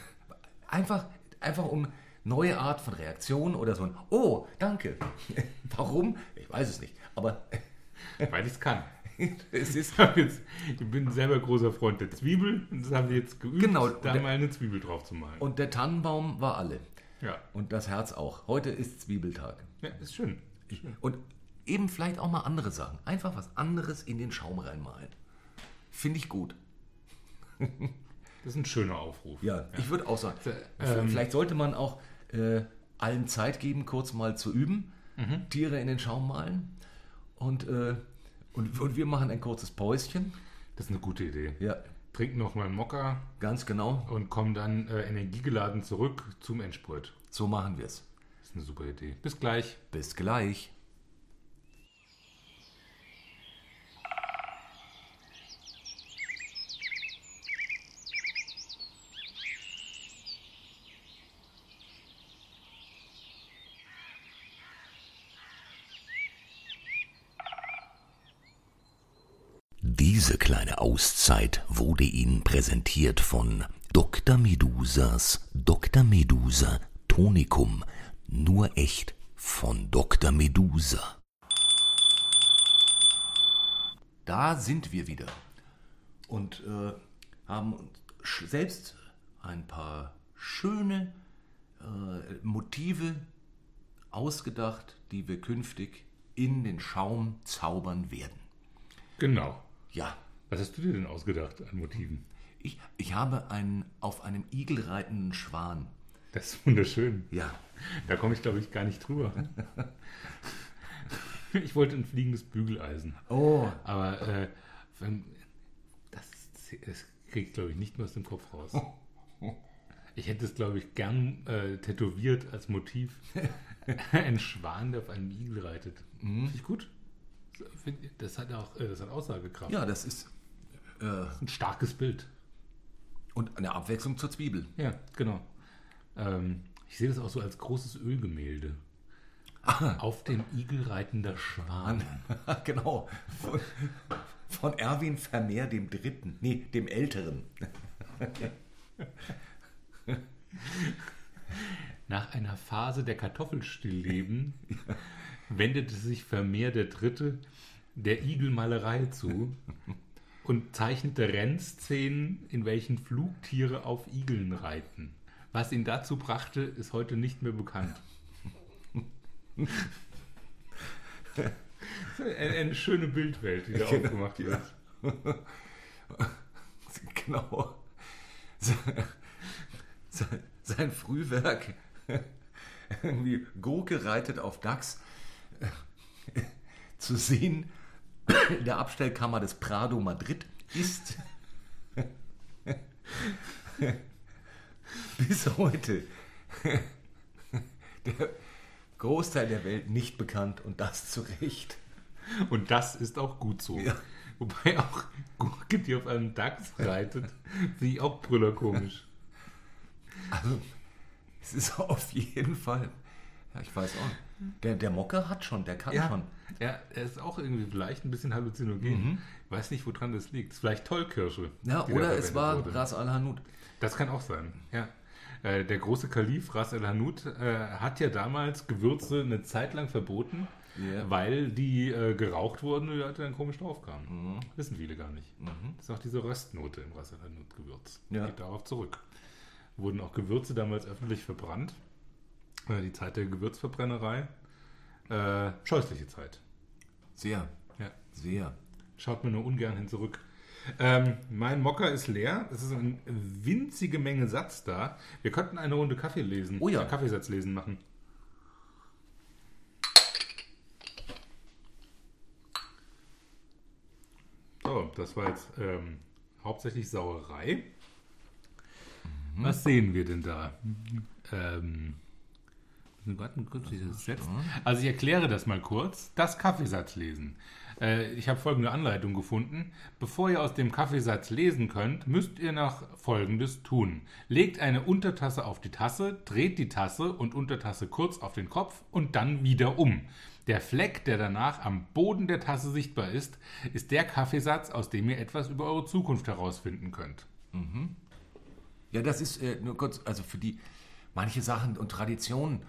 A: Einfach, einfach um neue Art von Reaktion oder so ein Oh, danke. Warum? Ich weiß es nicht. Aber
B: Weil ich es kann.
A: es ist.
B: Jetzt- ich bin selber großer Freund der Zwiebel und das habe ich jetzt geübt,
A: Genau.
B: da
A: Der-
B: mal eine Zwiebel drauf zu malen.
A: Und der Tannenbaum war alle.
B: ja.
A: Und das Herz auch. Heute ist Zwiebeltag.
B: ja, ist schön.
A: Und eben vielleicht auch mal andere Sachen. Einfach was anderes in den Schaum reinmalen. Finde ich gut.
B: Das ist ein schöner Aufruf.
A: Ja, ich würde auch sagen,
B: Ähm,
A: vielleicht sollte man auch äh, allen Zeit geben, kurz mal zu üben. Tiere in den Schaum malen. Und, äh, und, und wir machen ein kurzes Päuschen.
B: Das ist eine gute Idee.
A: Ja,
B: Trink noch mal einen Mokka
A: ganz genau.
B: und komm dann äh, energiegeladen zurück zum Endspurt.
A: So machen wir es.
B: Das ist eine super Idee. Bis gleich.
A: Bis gleich. Diese kleine Auszeit wurde Ihnen präsentiert von Dr. Medusas Dr. Medusa Tonikum. Nur echt von Dr. Medusa. Da sind wir wieder und äh, haben uns selbst ein paar schöne äh, Motive ausgedacht, die wir künftig in den Schaum zaubern werden.
B: Genau.
A: Ja.
B: Was hast du dir denn ausgedacht an Motiven?
A: Ich, ich habe einen auf einem Igel reitenden Schwan.
B: Das ist wunderschön.
A: Ja.
B: Da komme ich, glaube ich, gar nicht drüber. ich wollte ein fliegendes Bügeleisen.
A: Oh.
B: Aber äh, das, das kriege ich, glaube ich, nicht mehr aus dem Kopf raus. Ich hätte es, glaube ich, gern äh, tätowiert als Motiv. ein Schwan, der auf einem Igel reitet. Mhm. Finde ich gut. Das hat auch äh, das hat Aussagekraft.
A: Ja, das ist
B: äh, ein starkes Bild.
A: Und eine Abwechslung zur Zwiebel.
B: Ja, genau. Ähm, ich sehe das auch so als großes Ölgemälde. Ah. Auf dem Igel reitender Schwan.
A: genau. Von, von, Erwin Vermeer dem Dritten. Nee, dem Älteren.
B: Nach einer Phase der Kartoffelstillleben wendete sich Vermeer der Dritte der Igelmalerei zu und zeichnete Rennszenen, in welchen Flugtiere auf Igeln reiten. Was ihn dazu brachte, ist heute nicht mehr bekannt. eine, eine, schöne Bildwelt, die da genau, aufgemacht wird. Ja.
A: Genau. Sein Frühwerk, irgendwie Gurke reitet auf Dachs, zu sehen in der Abstellkammer des Prado Madrid ist bis heute der Großteil der Welt nicht bekannt und das zu Recht.
B: Und das ist auch gut so. Ja. Wobei auch Gurke, die auf einem Dachs reitet, finde ich auch brüller komisch.
A: Also, es ist auf jeden Fall, ja, ich weiß auch nicht. Der, der Mocker hat schon, der kann
B: ja,
A: schon.
B: Ja, er ist auch irgendwie vielleicht ein bisschen halluzinogen. Mhm. Ich weiß nicht, woran das liegt. Ist vielleicht Tollkirsche.
A: Ja, oder es war wurde. Ras al-Hanout.
B: Das kann auch sein, ja. Äh, der große Kalif Ras al-Hanout äh, hat ja damals Gewürze eine Zeit lang verboten, yeah. weil die äh, geraucht wurden und die Leute dann komisch draufkamen. Mhm. Wissen viele gar nicht. Mhm. Das ist auch diese Röstnote im Ras al-Hanout-Gewürz. Ja. Geht darauf zurück. Wurden auch Gewürze damals öffentlich verbrannt die Zeit der Gewürzverbrennerei. Äh, scheußliche Zeit.
A: Sehr. Ja. Sehr.
B: Schaut mir nur ungern hin zurück. Ähm, mein Mocker ist leer. Es ist eine winzige Menge Satz da. Wir könnten eine Runde Kaffee lesen.
A: Oh ja.
B: Äh, Kaffeesatz lesen machen. So, das war jetzt ähm, hauptsächlich Sauerei. Mhm. Was sehen wir denn da? Ähm, also ich erkläre das mal kurz. Das Kaffeesatz lesen. Äh, ich habe folgende Anleitung gefunden. Bevor ihr aus dem Kaffeesatz lesen könnt, müsst ihr noch Folgendes tun. Legt eine Untertasse auf die Tasse, dreht die Tasse und Untertasse kurz auf den Kopf und dann wieder um. Der Fleck, der danach am Boden der Tasse sichtbar ist, ist der Kaffeesatz, aus dem ihr etwas über eure Zukunft herausfinden könnt.
A: Mhm. Ja, das ist äh, nur kurz, also für die manche Sachen und Traditionen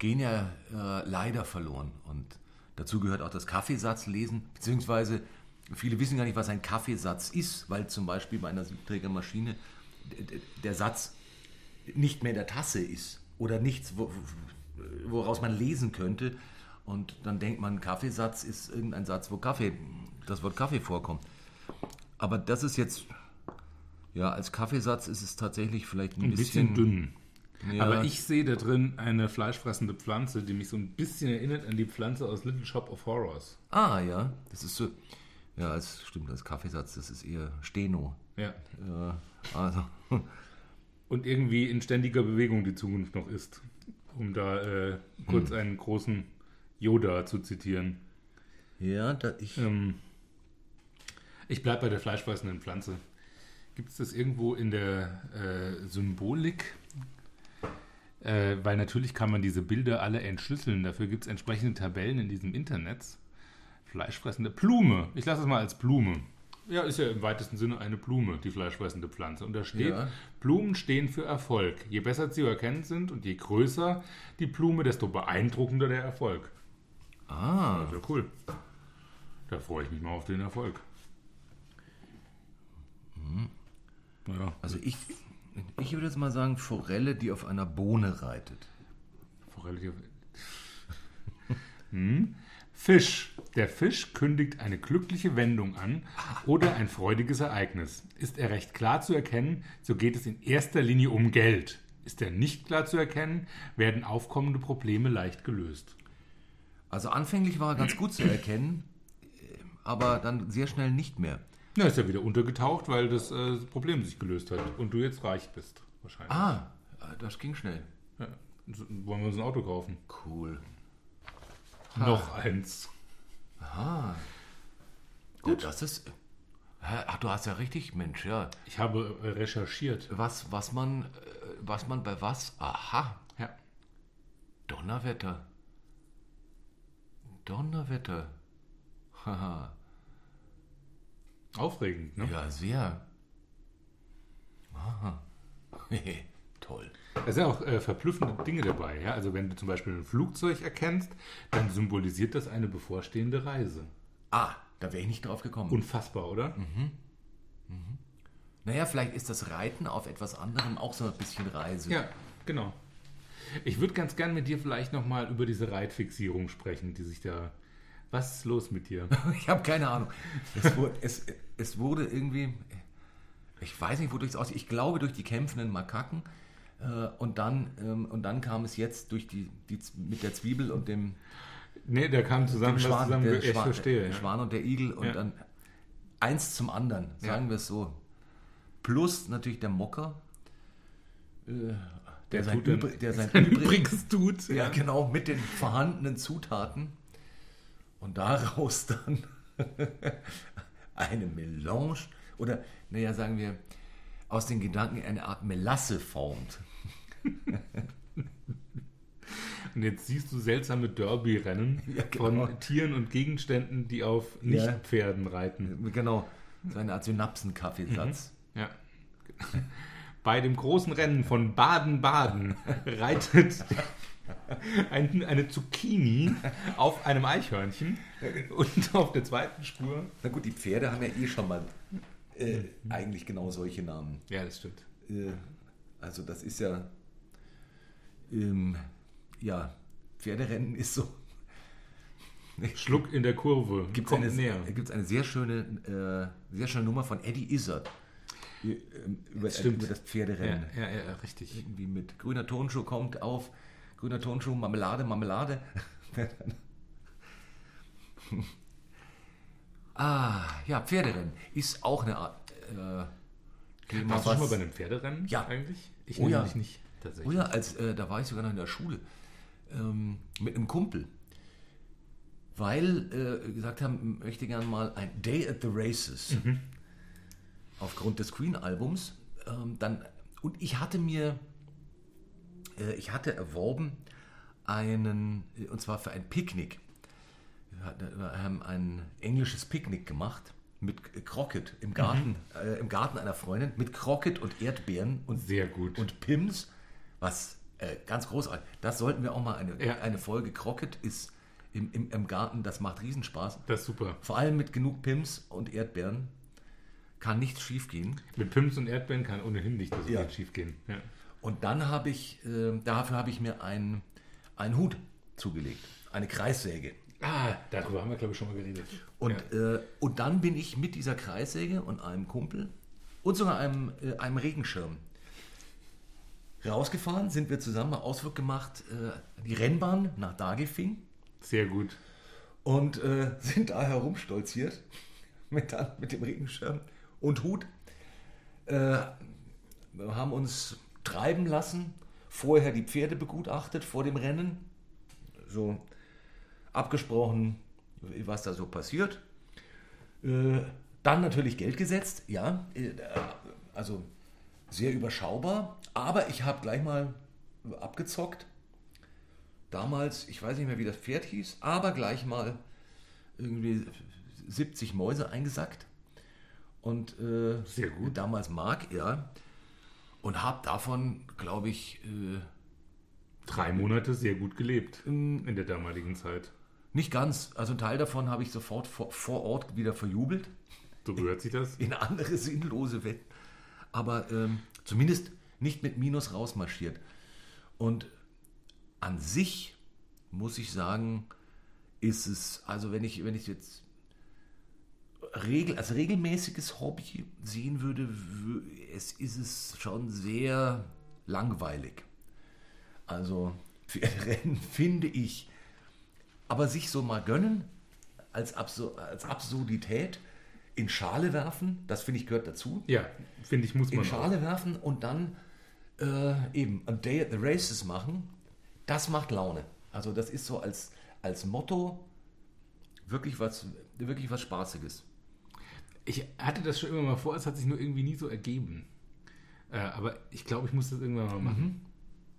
A: gehen ja äh, leider verloren. Und dazu gehört auch das Kaffeesatzlesen, beziehungsweise viele wissen gar nicht, was ein Kaffeesatz ist, weil zum Beispiel bei einer Siebträgermaschine der Satz nicht mehr in der Tasse ist oder nichts, woraus man lesen könnte. Und dann denkt man, Kaffeesatz ist irgendein Satz, wo Kaffee, das Wort Kaffee vorkommt. Aber das ist jetzt, ja, als Kaffeesatz ist es tatsächlich vielleicht ein, ein bisschen, bisschen
B: dünn. Ja. Aber ich sehe da drin eine fleischfressende Pflanze, die mich so ein bisschen erinnert an die Pflanze aus Little Shop of Horrors.
A: Ah, ja. Das ist so. Ja, es stimmt, das Kaffeesatz, das ist eher Steno.
B: Ja. ja also. Und irgendwie in ständiger Bewegung die Zukunft noch ist. Um da äh, kurz hm. einen großen Yoda zu zitieren.
A: Ja, da ich.
B: Ähm, ich bleibe bei der fleischfressenden Pflanze. Gibt es das irgendwo in der äh, Symbolik äh, weil natürlich kann man diese Bilder alle entschlüsseln. Dafür gibt es entsprechende Tabellen in diesem Internet. Fleischfressende Blume. Ich lasse es mal als Blume. Ja, ist ja im weitesten Sinne eine Blume, die fleischfressende Pflanze. Und da steht,
A: Ja.
B: Blumen stehen für Erfolg. Je besser sie zu erkennen sind und je größer die Blume, desto beeindruckender der Erfolg.
A: Ah,
B: Also cool. Da freue ich mich mal auf den Erfolg. Naja,
A: also ich, ich würde jetzt mal sagen, Forelle, die auf einer Bohne reitet.
B: Forelle. die- hm. Fisch. Der Fisch kündigt eine glückliche Wendung an oder ein freudiges Ereignis. Ist er recht klar zu erkennen, so geht es in erster Linie um Geld. Ist er nicht klar zu erkennen, werden aufkommende Probleme leicht gelöst.
A: Also anfänglich war er ganz gut zu erkennen, äh, aber dann sehr schnell nicht mehr.
B: Na, ist ja wieder untergetaucht, weil das äh, Problem sich gelöst hat und du jetzt reich bist. Wahrscheinlich.
A: Ah, das ging schnell.
B: Ja. Wollen wir uns ein Auto kaufen?
A: Cool.
B: Noch eins.
A: Gut. das ist. Ach, du hast ja richtig, Mensch, ja.
B: Ich habe äh, recherchiert.
A: Was, was man, äh, was man bei was? Aha,
B: Ja.
A: Donnerwetter. Donnerwetter. Haha.
B: Aufregend, ne?
A: Ja, sehr. Aha. Toll.
B: Da sind auch äh, verblüffende Dinge dabei. Ja? Also wenn du zum Beispiel ein Flugzeug erkennst, dann symbolisiert das eine bevorstehende Reise.
A: Ah, da wäre ich nicht drauf gekommen.
B: Unfassbar, oder?
A: naja, vielleicht ist das Reiten auf etwas anderem auch so ein bisschen Reise.
B: Ja, genau. Ich würde ganz gern mit dir vielleicht nochmal über diese Reitfixierung sprechen, die sich da... Was ist los mit dir?
A: Ich habe keine Ahnung. Es wurde, es, es wurde irgendwie, ich weiß nicht, wodurch es aussieht. Ich glaube durch die kämpfenden Makaken. Äh, und, dann, ähm, und dann kam es jetzt durch die, die mit der Zwiebel und dem,
B: Nee, der kam zusammen,
A: Schwan,
B: zusammen
A: der,
B: ich
A: Schwan,
B: verstehe.
A: der
B: ja.
A: Schwan und der Igel und
B: Ja.
A: dann eins zum anderen, sagen wir es so. Plus natürlich der Mocker, äh, der,
B: Der
A: sein, Übri der sein Übriges
B: tut.
A: Ja, genau, mit den vorhandenen Zutaten. Und daraus dann eine Melange oder, naja, sagen wir, aus den Gedanken eine Art Melasse formt.
B: Und jetzt siehst du seltsame Derby-Rennen
A: Ja, genau.
B: von Tieren und Gegenständen, die auf
A: Ja.
B: Nicht-Pferden reiten.
A: Genau, so eine Art Synapsenkaffeesatz.
B: Ja. Bei dem großen Rennen von Baden-Baden reitet ein, eine Zucchini auf einem Eichhörnchen und auf der zweiten Spur.
A: Na gut, die Pferde haben ja eh schon mal äh, eigentlich genau solche Namen.
B: Ja, das stimmt.
A: Äh, also das ist ja, ähm, ja, Pferderennen ist so,
B: Schluck in der Kurve.
A: gibt es eine, gibt's eine sehr schöne, äh, sehr schöne Nummer von Eddie Izzard äh, über,
B: Das stimmt.
A: über das
B: Ja,
A: Pferderennen.
B: ja, ja, richtig.
A: Irgendwie mit grüner Tonschuh kommt auf, grüner Tonschuh, Marmelade, Marmelade. ah, ja, Pferderennen ist auch eine Art äh,
B: Warst du schon mal bei einem Pferderennen
A: Ja.
B: eigentlich? Ich
A: Oh ja.
B: nicht.
A: Oh
B: Tatsächlich.
A: ja, als, äh, da war ich sogar noch in der Schule ähm, mit einem Kumpel, weil äh, gesagt haben, möchte gern mal ein Day at the Races aufgrund des Queen-Albums. Ähm, dann und ich hatte mir, ich hatte erworben einen äh, und zwar für ein Picknick. Wir wir haben ein englisches Picknick gemacht mit Crockett im Garten, äh, im Garten einer Freundin mit Crockett und Erdbeeren und
B: Sehr gut.
A: und Pims, was äh, ganz großartig. Das sollten wir auch mal eine,
B: Ja.
A: eine Folge. Crockett ist im, im, im Garten, das macht Riesenspaß.
B: das ist super.
A: Vor allem mit genug Pims und Erdbeeren kann nichts schiefgehen.
B: Mit Pims und Erdbeeren kann ohnehin nicht so
A: Ja.
B: viel schief gehen. Ja.
A: Und dann habe ich, äh, dafür habe ich mir einen, einen Hut zugelegt, eine Kreissäge.
B: Ah, darüber haben wir, glaube ich, schon mal geredet.
A: Und,
B: ja.
A: äh, und dann bin ich mit dieser Kreissäge und einem Kumpel und sogar einem, äh, einem Regenschirm rausgefahren, sind wir zusammen mal Ausflug gemacht, äh, die Rennbahn nach Dagefing
B: Sehr gut.
A: und äh, sind da herumstolziert mit, mit dem Regenschirm und Hut. Äh, wir haben uns treiben lassen, vorher die Pferde begutachtet vor dem Rennen, so abgesprochen, was da so passiert. Äh, dann natürlich Geld gesetzt, ja, äh, also sehr überschaubar, aber ich habe gleich mal abgezockt. Damals, ich weiß nicht mehr, wie das Pferd hieß, aber gleich mal irgendwie 70 Mäuse eingesackt und äh, sehr gut. damals Mark, ja. Und habe davon, glaube ich, äh,
B: drei Monate sehr gut gelebt in, in der damaligen Zeit.
A: Nicht ganz. Also ein Teil davon habe ich sofort vor, vor, Ort wieder verjubelt.
B: So gehört sich das?
A: In andere sinnlose Wetten. Aber ähm, zumindest nicht mit Minus rausmarschiert. Und an sich muss ich sagen, ist es, also wenn ich, wenn ich jetzt regel, als regelmäßiges Hobby sehen würde, es ist es schon sehr langweilig. Also Pferderennen finde ich, aber sich so mal gönnen als, Absur als Absurdität in Schale werfen, das finde ich gehört dazu.
B: Ja, finde ich muss man.
A: In Schale auch. werfen und dann äh, eben a day at the races machen, das macht Laune. Also das ist so als, als Motto wirklich was, wirklich was Spaßiges.
B: Ich hatte das schon immer mal vor, es hat sich nur irgendwie nie so ergeben. Äh, aber ich glaube, ich muss das irgendwann mal machen.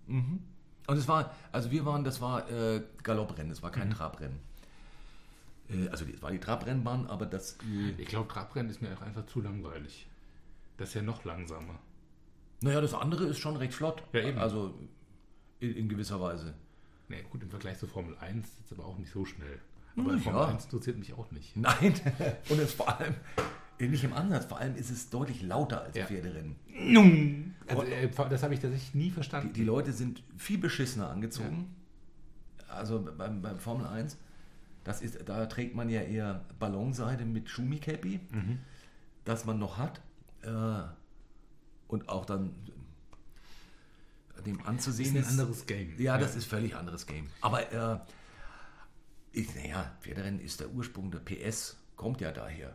A: Mhm. Mhm. Und es war, also wir waren, das war äh, Galopprennen, das war kein mhm. Trabrennen. Äh, also es war die Trabrennbahn, aber das.
B: Äh, ich glaube, Trabrennen ist mir auch einfach zu langweilig. Das ist ja noch langsamer.
A: Naja, das andere ist schon recht flott. Ja, eben. Also in, in gewisser Weise.
B: Nee, gut, im Vergleich zur Formel 1 ist es aber auch nicht so schnell. Aber hm, Formel ja. 1 interessiert mich auch nicht.
A: Nein, und es vor allem nicht im Ansatz, vor allem ist es deutlich lauter als ja. Pferderennen.
B: Also, äh, das habe ich tatsächlich nie verstanden.
A: Die, die, Leute sind viel beschissener angezogen. Ja. Also beim, beim, Formel 1, das ist, da trägt man ja eher Ballonseide mit Schumi-Cappy, mhm. das man noch hat. Äh, und auch dann dem anzusehen
B: ist. Ein ist, anderes Game.
A: Ja, das ist völlig anderes Game. Aber äh, naja, Pferderennen ist der Ursprung der PS, kommt ja daher.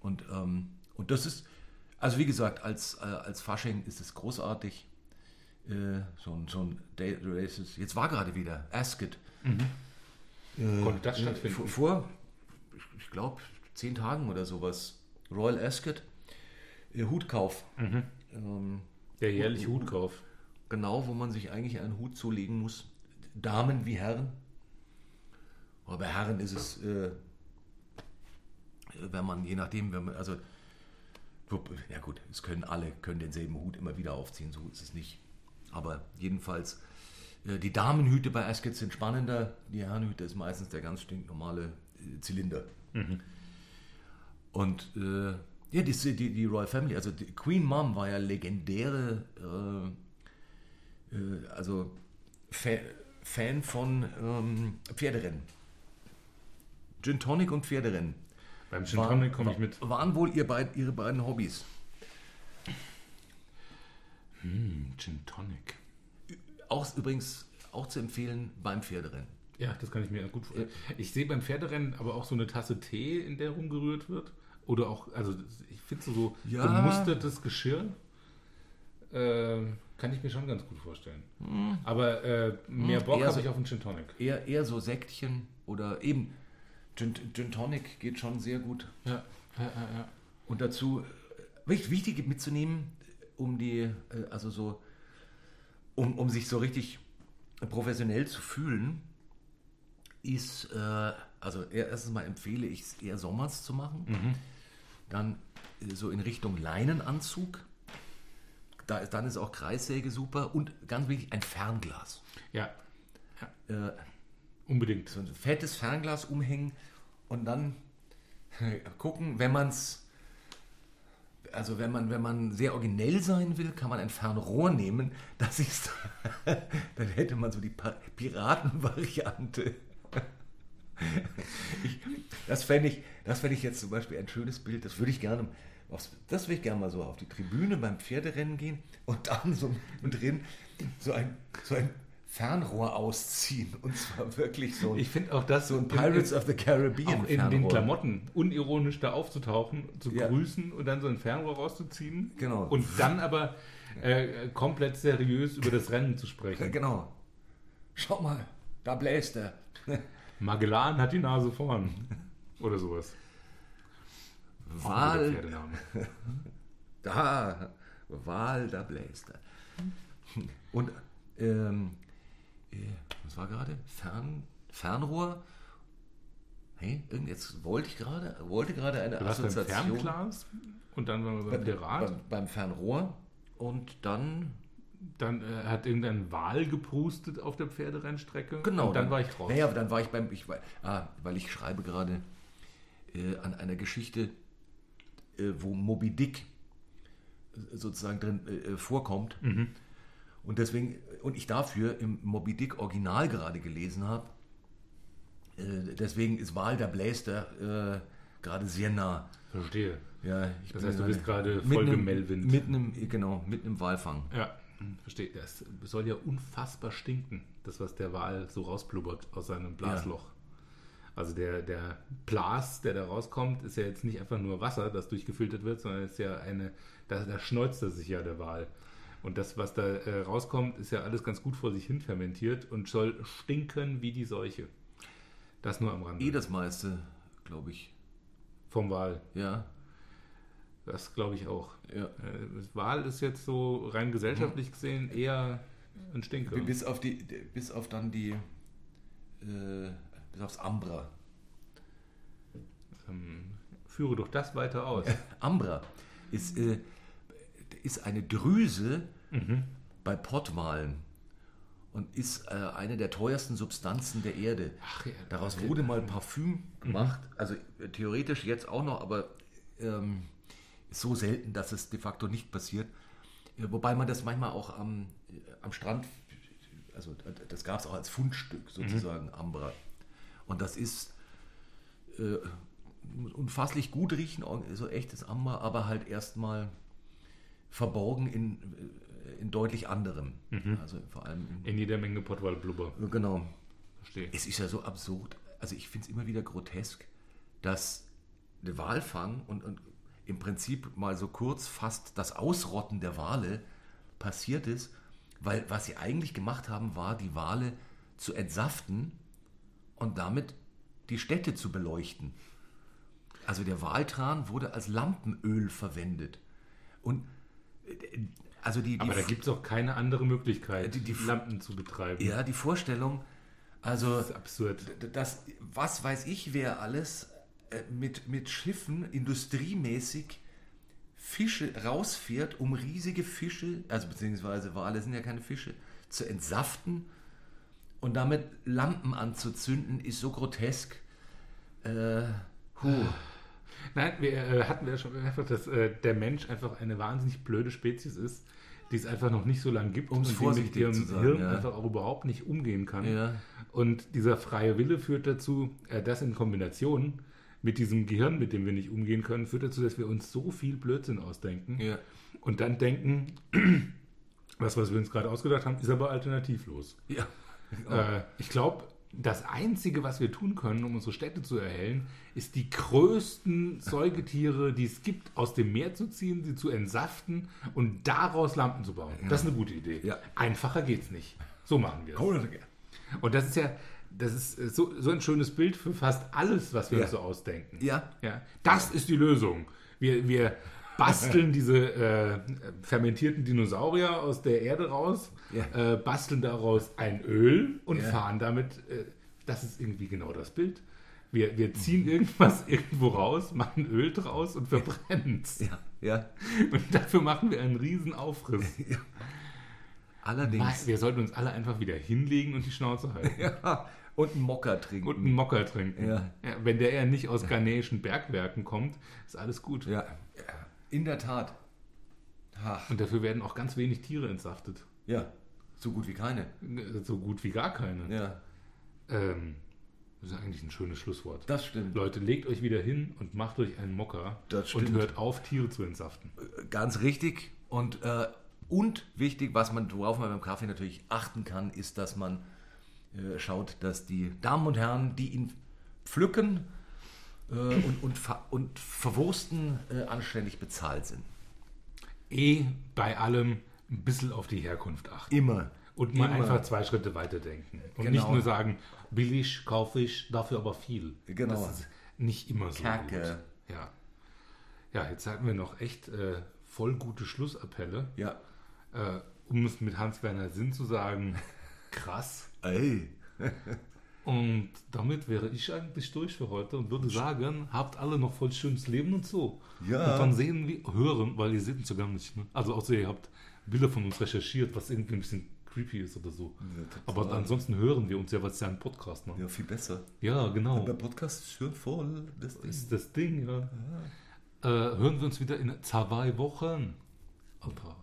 A: Und, ähm, und das ist, also wie gesagt, als, äh, als Fasching ist es großartig. Äh, so, ein, so ein Day Races. Jetzt war gerade wieder Asket. Mhm.
B: Äh, Konnte das stattfinden?
A: Vor, vor ich glaube, zehn Tagen oder sowas. Royal Ascot. Äh, Hutkauf. Mhm.
B: Ähm, der jährliche Hutkauf.
A: Genau, wo man sich eigentlich einen Hut zulegen muss. Damen wie Herren. Aber bei Herren ist es äh, wenn man, je nachdem, wenn man, also, ja gut, es können alle, können denselben Hut immer wieder aufziehen, so ist es nicht. Aber jedenfalls, äh, die Damenhüte bei Ascot sind spannender, die Herrenhüte ist meistens der ganz stinknormale äh, Zylinder. Mhm. Und äh, ja, die, die, die, Royal Family, also Queen Mom war ja legendäre, äh, äh, also Fa Fan von ähm, Pferderennen. Gin Tonic und Pferderennen.
B: Beim Gin Tonic komme ich mit.
A: Waren wohl ihr beid, Ihre beiden Hobbys?
B: Hm, Gin Tonic.
A: Auch übrigens auch zu empfehlen beim Pferderennen.
B: Ja, das kann ich mir gut vorstellen. Ich sehe beim Pferderennen aber auch so eine Tasse Tee, in der rumgerührt wird. Oder auch, also ich finde so, so ja. gemustertes Geschirr. Äh, kann ich mir schon ganz gut vorstellen. Hm. Aber äh, mehr hm, Bock habe so, ich auf einen Gin Tonic.
A: Eher, eher so Säckchen oder eben Gin, Gin Tonic geht schon sehr gut.
B: Ja, ja, ja. ja.
A: Und dazu, wichtig mitzunehmen, um die, äh, also so, um, um sich so richtig professionell zu fühlen, ist, äh, also erstens mal empfehle ich es eher sommers zu machen. Mhm. Dann äh, so in Richtung Leinenanzug. Da dann ist auch Kreissäge super und ganz wichtig, ein Fernglas.
B: Ja.
A: ja. Äh, Unbedingt. So ein fettes Fernglas umhängen und dann gucken, wenn man es also wenn man, wenn man sehr originell sein will, kann man ein Fernrohr nehmen. Das ist, dann hätte man so die Piratenvariante. Das fände ich, das ich jetzt zum Beispiel ein schönes Bild. Das würde ich gerne, das würde ich gerne mal so auf die Tribüne beim Pferderennen gehen und dann so drin so ein, so ein Fernrohr ausziehen. Und zwar wirklich so
B: ein, ich finde auch das
A: so ein Pirates in, of the Caribbean.
B: Auch in den Klamotten unironisch da aufzutauchen, zu ja. grüßen und dann so ein Fernrohr rauszuziehen.
A: Genau.
B: Und dann aber äh, komplett seriös über das Rennen zu sprechen.
A: Genau. Schau mal, da bläst er.
B: Magellan hat die Nase vorn. Oder sowas.
A: Wahl. Da, Wahl, da bläst er. Und ähm, äh, was war gerade? Fern, Fernrohr? Hey, jetzt wollte ich gerade, wollte gerade eine
B: du Assoziation. Ein Fernglas Und dann waren wir beim Pirat.
A: Beim, beim Fernrohr. Und dann
B: Dann äh, hat irgendein Wal geprustet auf der Pferderennstrecke.
A: Genau.
B: Und dann war ich draußen.
A: Naja, dann war ich beim, ich, ah, weil ich schreibe gerade äh, an einer Geschichte, äh, wo Moby Dick äh, sozusagen drin äh, vorkommt.
B: Mhm.
A: Und deswegen, und ich dafür im Moby Dick Original gerade gelesen habe, äh, deswegen ist Wahl der Bläster äh, gerade sehr nah.
B: Verstehe.
A: Ja, ich
B: Das heißt, du bist gerade voll gemelvint.
A: Mitten im, genau, mitten im Walfang.
B: Ja, verstehe. Das soll ja unfassbar stinken, das, was der Wal so rausblubbert aus seinem Blasloch. Also der, der Blas, der da rauskommt, ist ja jetzt nicht einfach nur Wasser, das durchgefiltert wird, sondern ist ja eine, da, da schneuzt er sich ja der Wal. Und das, was da äh, rauskommt, ist ja alles ganz gut vor sich hin fermentiert und soll stinken wie die Seuche. Das nur am Rande.
A: Eh das meiste, glaube ich.
B: Vom Wal.
A: Ja,
B: Das glaube ich auch.
A: ja.
B: Äh, das Wal ist jetzt so rein gesellschaftlich gesehen eher ein Stinker.
A: Bis auf die, bis auf dann die, äh, bis aufs Ambra.
B: Ähm, führe doch das weiter aus.
A: Ambra ist, äh, ist eine Drüse bei Pottwalen und ist äh, eine der teuersten Substanzen der Erde.
B: Ach ja,
A: Daraus
B: okay.
A: wurde mal Parfüm gemacht, also äh, theoretisch jetzt auch noch, aber ähm, ist so selten, dass es de facto nicht passiert. Äh, wobei man das manchmal auch am, äh, am Strand, also das gab es auch als Fundstück sozusagen, Ambra. Und das ist äh, unfasslich gut riechen, so echtes Amber, aber halt erstmal verborgen in, in deutlich anderem. Also vor allem in,
B: In jeder Menge Pottwal-Blubber.
A: genau.
B: Verstehe.
A: Es ist ja so absurd. Also ich finde es immer wieder grotesk, dass der Walfang und, und im Prinzip mal so kurz fast das Ausrotten der Wale passiert ist, weil was sie eigentlich gemacht haben, war die Wale zu entsaften und damit die Städte zu beleuchten. Also der Waltran wurde als Lampenöl verwendet. Und also die, die
B: Aber da gibt es auch keine andere Möglichkeit,
A: Die- die-
B: Lampen zu betreiben.
A: ja, die Vorstellung, also
B: Das ist absurd.
A: das, was weiß ich, wer alles äh, mit, mit Schiffen industriemäßig Fische rausfährt, um riesige Fische, also beziehungsweise Wale sind ja keine Fische, zu entsaften und damit Lampen anzuzünden, ist so grotesk. Äh, huh.
B: Nein, wir äh, hatten ja schon einfach, dass äh, der Mensch einfach eine wahnsinnig blöde Spezies ist, die es einfach noch nicht so lange gibt
A: Um's
B: und die mit ihrem
A: sagen,
B: Hirn
A: ja.
B: einfach auch überhaupt nicht umgehen kann.
A: Ja.
B: Und dieser freie Wille führt dazu, äh, das in Kombination mit diesem Gehirn, mit dem wir nicht umgehen können, führt dazu, dass wir uns so viel Blödsinn ausdenken
A: Ja.
B: und dann denken, das, was wir uns gerade ausgedacht haben, ist aber alternativlos.
A: Ja.
B: Äh, ich glaube, das Einzige, was wir tun können, um unsere Städte zu erhellen, ist die größten Säugetiere, die es gibt, aus dem Meer zu ziehen, sie zu entsaften und daraus Lampen zu bauen. Das ist eine gute Idee.
A: Ja.
B: Einfacher geht's nicht. So machen wir es. Und das ist ja, das ist äh, so, so ein schönes Bild für fast alles, was wir
A: Ja.
B: uns so ausdenken.
A: Ja.
B: Ja, das ist die Lösung. Wir, wir basteln diese äh, fermentierten Dinosaurier aus der Erde raus,
A: Ja.
B: äh, basteln daraus ein Öl und
A: Ja.
B: fahren damit. Äh, das ist irgendwie genau das Bild. Wir, wir ziehen irgendwas irgendwo raus, machen Öl draus und verbrennen es.
A: Ja. Ja.
B: Und dafür machen wir einen riesen Aufriss.
A: Allerdings.
B: Wir sollten uns alle einfach wieder hinlegen und die Schnauze halten.
A: Ja. Und einen Mocker trinken.
B: Und einen Mocker trinken.
A: Ja.
B: wenn der ja nicht aus ghanäischen Bergwerken kommt, ist alles gut.
A: ja. In der Tat. Ach.
B: Und dafür werden auch ganz wenig Tiere entsaftet.
A: Ja. So gut wie keine.
B: So gut wie gar keine.
A: Ja.
B: Ähm, das ist eigentlich ein schönes Schlusswort.
A: Das stimmt.
B: Leute, legt euch wieder hin und macht euch einen Mocker
A: Das
B: und
A: stimmt.
B: hört auf, Tiere zu entsaften.
A: Ganz richtig. Und, äh, und wichtig, was man, worauf man beim Kaffee natürlich achten kann, ist, dass man äh, schaut, dass die Damen und Herren, die ihn pflücken äh, und, und, und verwursten, äh, anständig bezahlt sind.
B: Eh bei allem ein bisschen auf die Herkunft achten.
A: Immer.
B: Und mal
A: Immer.
B: einfach zwei Schritte weiter denken. Und
A: Genau.
B: nicht nur sagen, billig kaufe ich, dafür aber viel.
A: Genau.
B: Das ist nicht immer so
A: Kacke.
B: gut. Ja. ja, jetzt hatten wir noch echt äh, voll gute Schlussappelle.
A: Ja.
B: Äh, um es mit Hans-Werner Sinn zu sagen, krass.
A: Ey.
B: Und damit wäre ich eigentlich durch für heute und würde sagen, habt alle noch voll schönes Leben und so.
A: Ja.
B: Und dann sehen wir, hören, weil ihr seht uns ja gar nicht. Ne? Also außer ihr habt Bilder von uns recherchiert, was irgendwie ein bisschen creepy ist oder so.
A: Ja,
B: Aber ansonsten hören wir uns ja, weil es ja ein Podcast macht.
A: Ja, viel besser.
B: Ja, genau.
A: Und der Podcast ist schön voll. Das
B: Ding. Ist das Ding, ja. ja. Äh, hören wir uns wieder in zwei Wochen. Alter.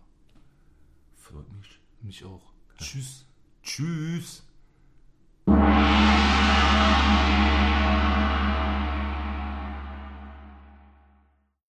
A: Freut mich.
B: Mich auch. Ja. Tschüss.
A: Tschüss.